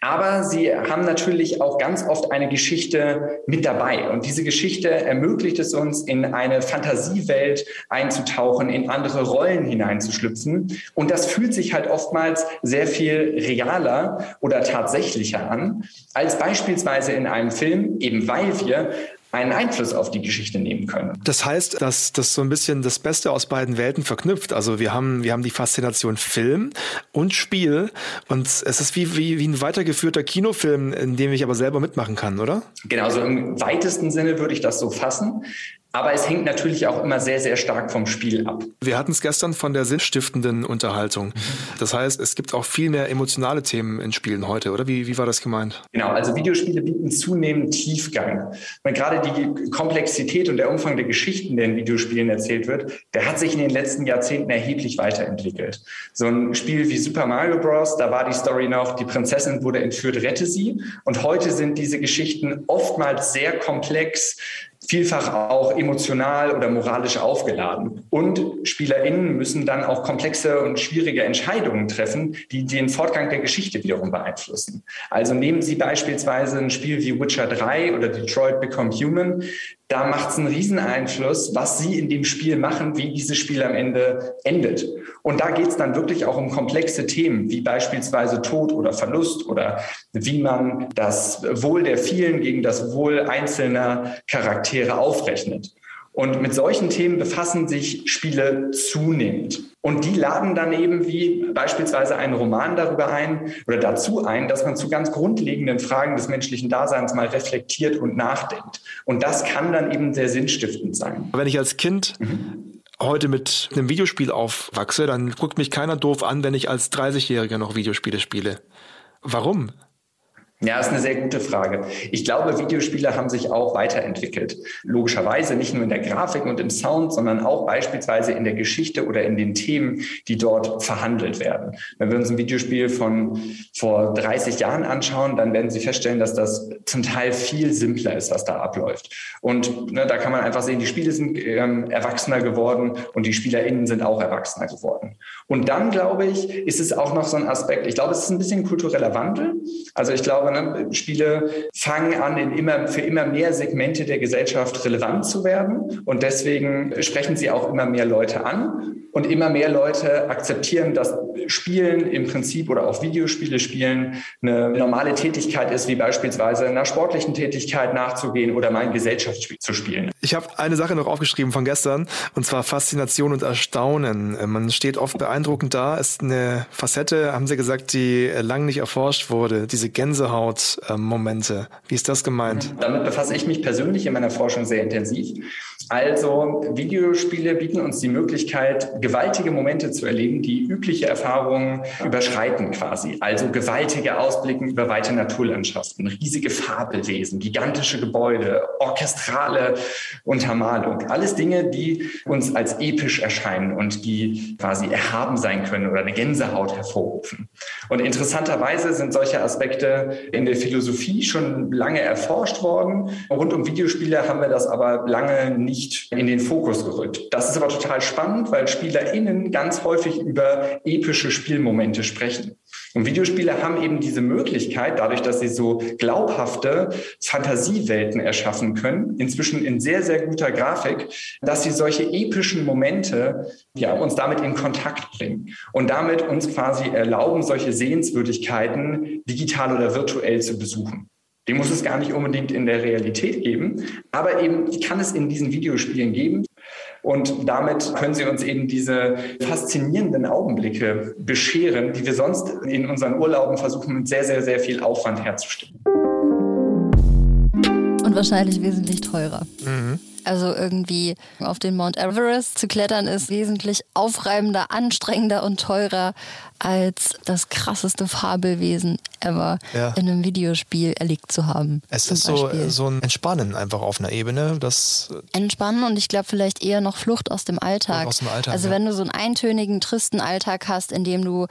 Aber sie haben natürlich auch ganz oft eine Geschichte mit dabei. Und diese Geschichte ermöglicht es uns, in eine Fantasiewelt einzutauchen, in andere Rollen hineinzuschlüpfen. Und das fühlt sich halt oftmals sehr viel realer oder tatsächlicher an, als beispielsweise in einem Film, eben weil wir einen Einfluss auf die Geschichte nehmen können. Das heißt, dass das so ein bisschen das Beste aus beiden Welten verknüpft. Also wir haben, wir haben die Faszination Film und Spiel und es ist wie, wie, wie ein weitergeführter Kinofilm, in dem ich aber selber mitmachen kann, oder? Genau, so im weitesten Sinne würde ich das so fassen. Aber es hängt natürlich auch immer sehr, sehr stark vom Spiel ab. Wir hatten es gestern von der sinnstiftenden Unterhaltung. Das heißt, es gibt auch viel mehr emotionale Themen in Spielen heute, oder? Wie, wie war das gemeint? Genau, also Videospiele bieten zunehmend Tiefgang. Weil gerade die Komplexität und der Umfang der Geschichten, der in Videospielen erzählt wird, der hat sich in den letzten Jahrzehnten erheblich weiterentwickelt. So ein Spiel wie Super Mario Bros., da war die Story noch, die Prinzessin wurde entführt, rette sie. Und heute sind diese Geschichten oftmals sehr komplex, vielfach auch emotional oder moralisch aufgeladen. Und SpielerInnen müssen dann auch komplexe und schwierige Entscheidungen treffen, die den Fortgang der Geschichte wiederum beeinflussen. Also nehmen Sie beispielsweise ein Spiel wie Witcher 3 oder Detroit Become Human da macht es einen Rieseneinfluss, was sie in dem Spiel machen, wie dieses Spiel am Ende endet. Und da geht es dann wirklich auch um komplexe Themen, wie beispielsweise Tod oder Verlust oder wie man das Wohl der vielen gegen das Wohl einzelner Charaktere aufrechnet. Und mit solchen Themen befassen sich Spiele zunehmend. Und die laden dann eben wie beispielsweise einen Roman darüber ein oder dazu ein, dass man zu ganz grundlegenden Fragen des menschlichen Daseins mal reflektiert und nachdenkt. Und das kann dann eben sehr sinnstiftend sein. Wenn ich als Kind mhm heute mit einem Videospiel aufwachse, dann guckt mich keiner doof an, wenn ich als 30-Jähriger noch Videospiele spiele. Warum? Ja, ist eine sehr gute Frage. Ich glaube, Videospiele haben sich auch weiterentwickelt. Logischerweise nicht nur in der Grafik und im Sound, sondern auch beispielsweise in der Geschichte oder in den Themen, die dort verhandelt werden. Wenn wir uns ein Videospiel von vor 30 Jahren anschauen, dann werden Sie feststellen, dass das zum Teil viel simpler ist, was da abläuft. Und ne, da kann man einfach sehen, die Spiele sind ähm, erwachsener geworden und die SpielerInnen sind auch erwachsener geworden. Und dann, glaube ich, ist es auch noch so ein Aspekt, ich glaube, es ist ein bisschen kultureller Wandel. Also ich glaube, ne, Spiele fangen an, in immer, für immer mehr Segmente der Gesellschaft relevant zu werden. Und deswegen sprechen sie auch immer mehr Leute an. Und immer mehr Leute akzeptieren, dass Spielen im Prinzip oder auch Videospiele spielen eine normale Tätigkeit ist, wie beispielsweise einer sportlichen Tätigkeit nachzugehen oder mal ein Gesellschaftsspiel zu spielen. Ich habe eine Sache noch aufgeschrieben von gestern, und zwar Faszination und Erstaunen. Man steht oft beeindruckend da, ist eine Facette, haben Sie gesagt, die lang nicht erforscht wurde, diese Gänsehaut-Momente. Wie ist das gemeint? Damit befasse ich mich persönlich in meiner Forschung sehr intensiv. Also Videospiele bieten uns die Möglichkeit, gewaltige Momente zu erleben, die übliche Erfahrungen überschreiten quasi. Also gewaltige Ausblicken über weite Naturlandschaften, riesige Fabelwesen, gigantische Gebäude, orchestrale Untermalung. Alles Dinge, die uns als episch erscheinen und die quasi erhaben sein können oder eine Gänsehaut hervorrufen. Und interessanterweise sind solche Aspekte in der Philosophie schon lange erforscht worden. Rund um Videospiele haben wir das aber lange nicht nicht in den Fokus gerückt. Das ist aber total spannend, weil SpielerInnen ganz häufig über epische Spielmomente sprechen. Und Videospiele haben eben diese Möglichkeit, dadurch, dass sie so glaubhafte Fantasiewelten erschaffen können, inzwischen in sehr, sehr guter Grafik, dass sie solche epischen Momente ja, uns damit in Kontakt bringen und damit uns quasi erlauben, solche Sehenswürdigkeiten digital oder virtuell zu besuchen. Die muss es gar nicht unbedingt in der Realität geben, aber eben die kann es in diesen Videospielen geben. Und damit können sie uns eben diese faszinierenden Augenblicke bescheren, die wir sonst in unseren Urlauben versuchen, mit sehr, sehr, sehr viel Aufwand herzustellen. Und wahrscheinlich wesentlich teurer. Mhm. Also irgendwie auf den Mount Everest zu klettern ist wesentlich aufreibender, anstrengender und teurer als das krasseste Fabelwesen ever ja. in einem Videospiel erlegt zu haben. Es ist so, so ein Entspannen einfach auf einer Ebene. Das Entspannen und ich glaube vielleicht eher noch Flucht aus dem Alltag. Aus dem Alltag also ja. wenn du so einen eintönigen, tristen Alltag hast, in dem du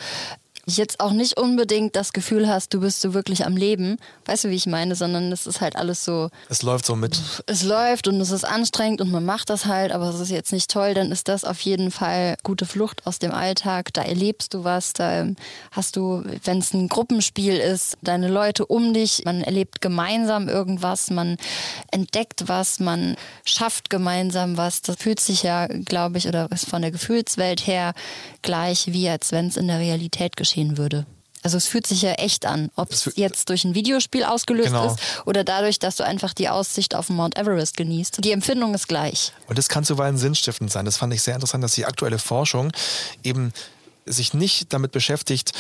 jetzt auch nicht unbedingt das Gefühl hast, du bist so wirklich am Leben, weißt du, wie ich meine, sondern es ist halt alles so. Es läuft so mit. Es läuft und es ist anstrengend und man macht das halt, aber es ist jetzt nicht toll, dann ist das auf jeden Fall gute Flucht aus dem Alltag. Da erlebst du was, da hast du, wenn es ein Gruppenspiel ist, deine Leute um dich, man erlebt gemeinsam irgendwas, man entdeckt was, man schafft gemeinsam was. Das fühlt sich ja, glaube ich, oder ist von der Gefühlswelt her gleich wie als wenn es in der Realität geschieht geschehen würde. Also es fühlt sich ja echt an, ob es jetzt durch ein Videospiel ausgelöst genau. ist oder dadurch, dass du einfach die Aussicht auf den Mount Everest genießt. Die Empfindung ist gleich. Und das kann zuweilen sinnstiftend sein. Das fand ich sehr interessant, dass die aktuelle Forschung eben sich nicht damit beschäftigt,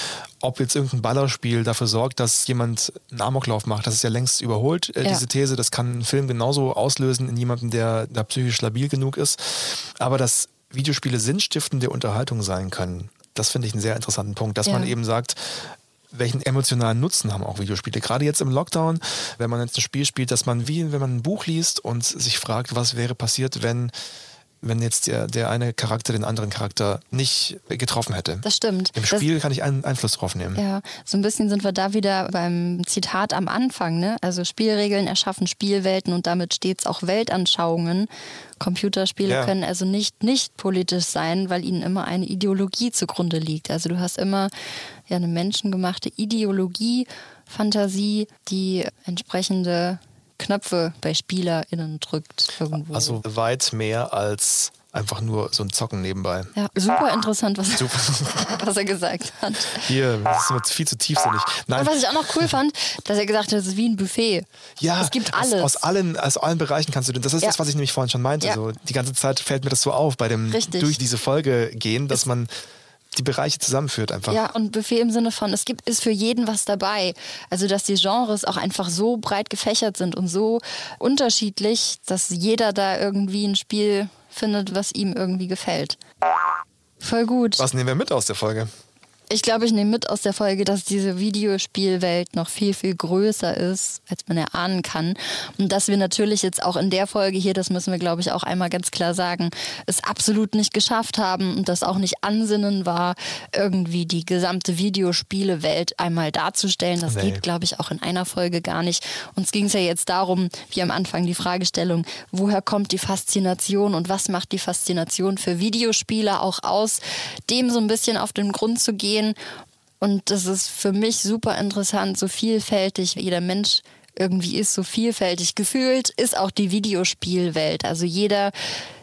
ob jetzt irgendein Ballerspiel dafür sorgt, dass jemand einen Amoklauf macht. Das ist ja längst überholt, äh, ja. diese These. Das kann ein Film genauso auslösen in jemandem, der da psychisch labil genug ist. Aber dass Videospiele sinnstiftende Unterhaltung sein können, das finde ich einen sehr interessanten Punkt, dass ja. man eben sagt, welchen emotionalen Nutzen haben auch Videospiele. Gerade jetzt im Lockdown, wenn man jetzt ein Spiel spielt, dass man wie, wenn man ein Buch liest und sich fragt, was wäre passiert, wenn wenn jetzt der, der eine Charakter den anderen Charakter nicht getroffen hätte. Das stimmt. Im Spiel das, kann ich einen Einfluss drauf nehmen. Ja, so ein bisschen sind wir da wieder beim Zitat am Anfang. Ne? Also Spielregeln erschaffen Spielwelten und damit stets auch Weltanschauungen. Computerspiele ja. können also nicht nicht politisch sein, weil ihnen immer eine Ideologie zugrunde liegt. Also du hast immer ja eine menschengemachte Ideologie, Fantasie, die entsprechende Knöpfe bei SpielerInnen drückt irgendwo. Also weit mehr als einfach nur so ein Zocken nebenbei. Ja, super interessant, was, super. *laughs* was er gesagt hat. Hier, das ist immer viel zu tiefsinnig. Nein. Und was ich auch noch cool fand, dass er gesagt hat, es ist wie ein Buffet. Ja, es gibt alles. Aus, aus, allen, aus allen Bereichen kannst du, das ist ja. das, was ich nämlich vorhin schon meinte. Ja. So, die ganze Zeit fällt mir das so auf bei dem Richtig. durch diese Folge gehen, dass man die Bereiche zusammenführt einfach. Ja, und Buffet im Sinne von, es gibt ist für jeden was dabei. Also dass die Genres auch einfach so breit gefächert sind und so unterschiedlich, dass jeder da irgendwie ein Spiel findet, was ihm irgendwie gefällt. Voll gut. Was nehmen wir mit aus der Folge? Ich glaube, ich nehme mit aus der Folge, dass diese Videospielwelt noch viel, viel größer ist, als man erahnen kann. Und dass wir natürlich jetzt auch in der Folge hier, das müssen wir, glaube ich, auch einmal ganz klar sagen, es absolut nicht geschafft haben und das auch nicht Ansinnen war, irgendwie die gesamte Videospielewelt einmal darzustellen. Das nee. geht, glaube ich, auch in einer Folge gar nicht. Uns ging es ja jetzt darum, wie am Anfang die Fragestellung, woher kommt die Faszination und was macht die Faszination für Videospiele auch aus, dem so ein bisschen auf den Grund zu gehen gehen. Und das ist für mich super interessant, so vielfältig jeder Mensch irgendwie ist, so vielfältig gefühlt, ist auch die Videospielwelt. Also jeder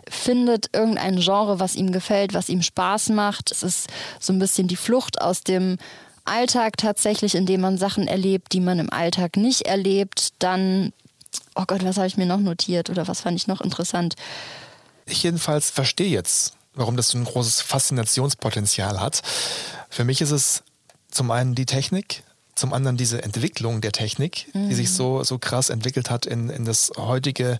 findet irgendein Genre, was ihm gefällt, was ihm Spaß macht. Es ist so ein bisschen die Flucht aus dem Alltag tatsächlich, indem man Sachen erlebt, die man im Alltag nicht erlebt. Dann, oh Gott, was habe ich mir noch notiert oder was fand ich noch interessant? Ich jedenfalls verstehe jetzt, warum das so ein großes Faszinationspotenzial hat. Für mich ist es zum einen die Technik, zum anderen diese Entwicklung der Technik, mhm. die sich mhm. so, so krass entwickelt hat in, in das heutige,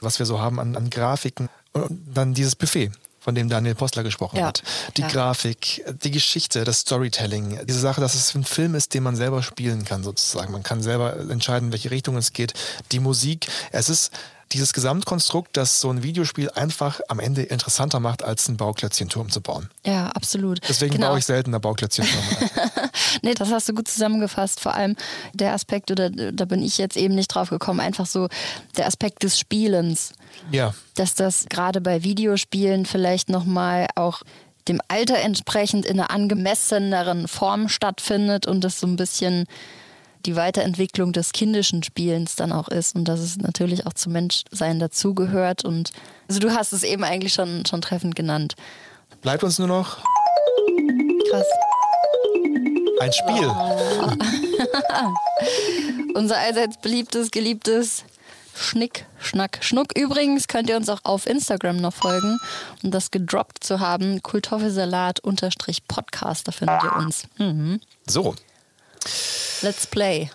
was wir so haben an, an Grafiken. Und dann dieses Buffet, von dem Daniel Postler gesprochen ja. hat. Die ja. Grafik, die Geschichte, das Storytelling, diese Sache, dass es ein Film ist, den man selber spielen kann sozusagen. Man kann selber entscheiden, in welche Richtung es geht. Die Musik, es ist dieses Gesamtkonstrukt, das so ein Videospiel einfach am Ende interessanter macht, als einen Bauklötzchenturm zu bauen. Ja, absolut. Deswegen Genau. baue ich seltener Bauklötzchentürme. *laughs* Nee, das hast du gut zusammengefasst. Vor allem der Aspekt, oder da bin ich jetzt eben nicht drauf gekommen, einfach so der Aspekt des Spielens. ja. Dass das gerade bei Videospielen vielleicht nochmal auch dem Alter entsprechend in einer angemesseneren Form stattfindet und das so ein bisschen die Weiterentwicklung des kindischen Spielens dann auch ist und dass es natürlich auch zum Menschsein dazugehört. Und also du hast es eben eigentlich schon, schon treffend genannt. Bleibt uns nur noch Krass. ein Spiel. *laughs* Unser allseits beliebtes, geliebtes Schnick, Schnack, Schnuck. Übrigens könnt ihr uns auch auf Instagram noch folgen und das gedroppt zu haben. Kultoffelsalat-Podcast, da findet ihr uns. Mhm. So, Let's play.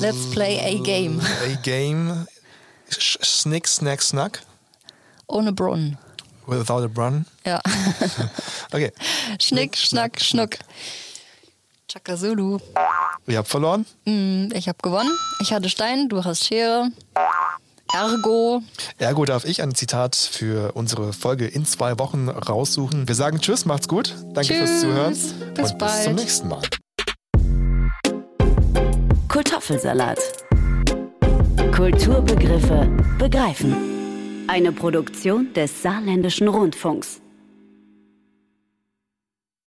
Let's play a game. a game. Snick, snack, snack. Ohne Brunnen. Without a run. Ja. *laughs* Okay, Schnick, Schnack, Schnuck. Chakasulu. ihr habt verloren. Ich habe gewonnen. Ich hatte Stein, du hast Schere. Ergo. Ergo darf ich ein Zitat für unsere Folge in zwei Wochen raussuchen. Wir sagen Tschüss, macht's gut. Danke fürs Tschüss. Zuhören. Bis und bis zum bald. nächsten Mal. Kartoffelsalat. Kulturbegriffe begreifen. Eine Produktion des Saarländischen Rundfunks.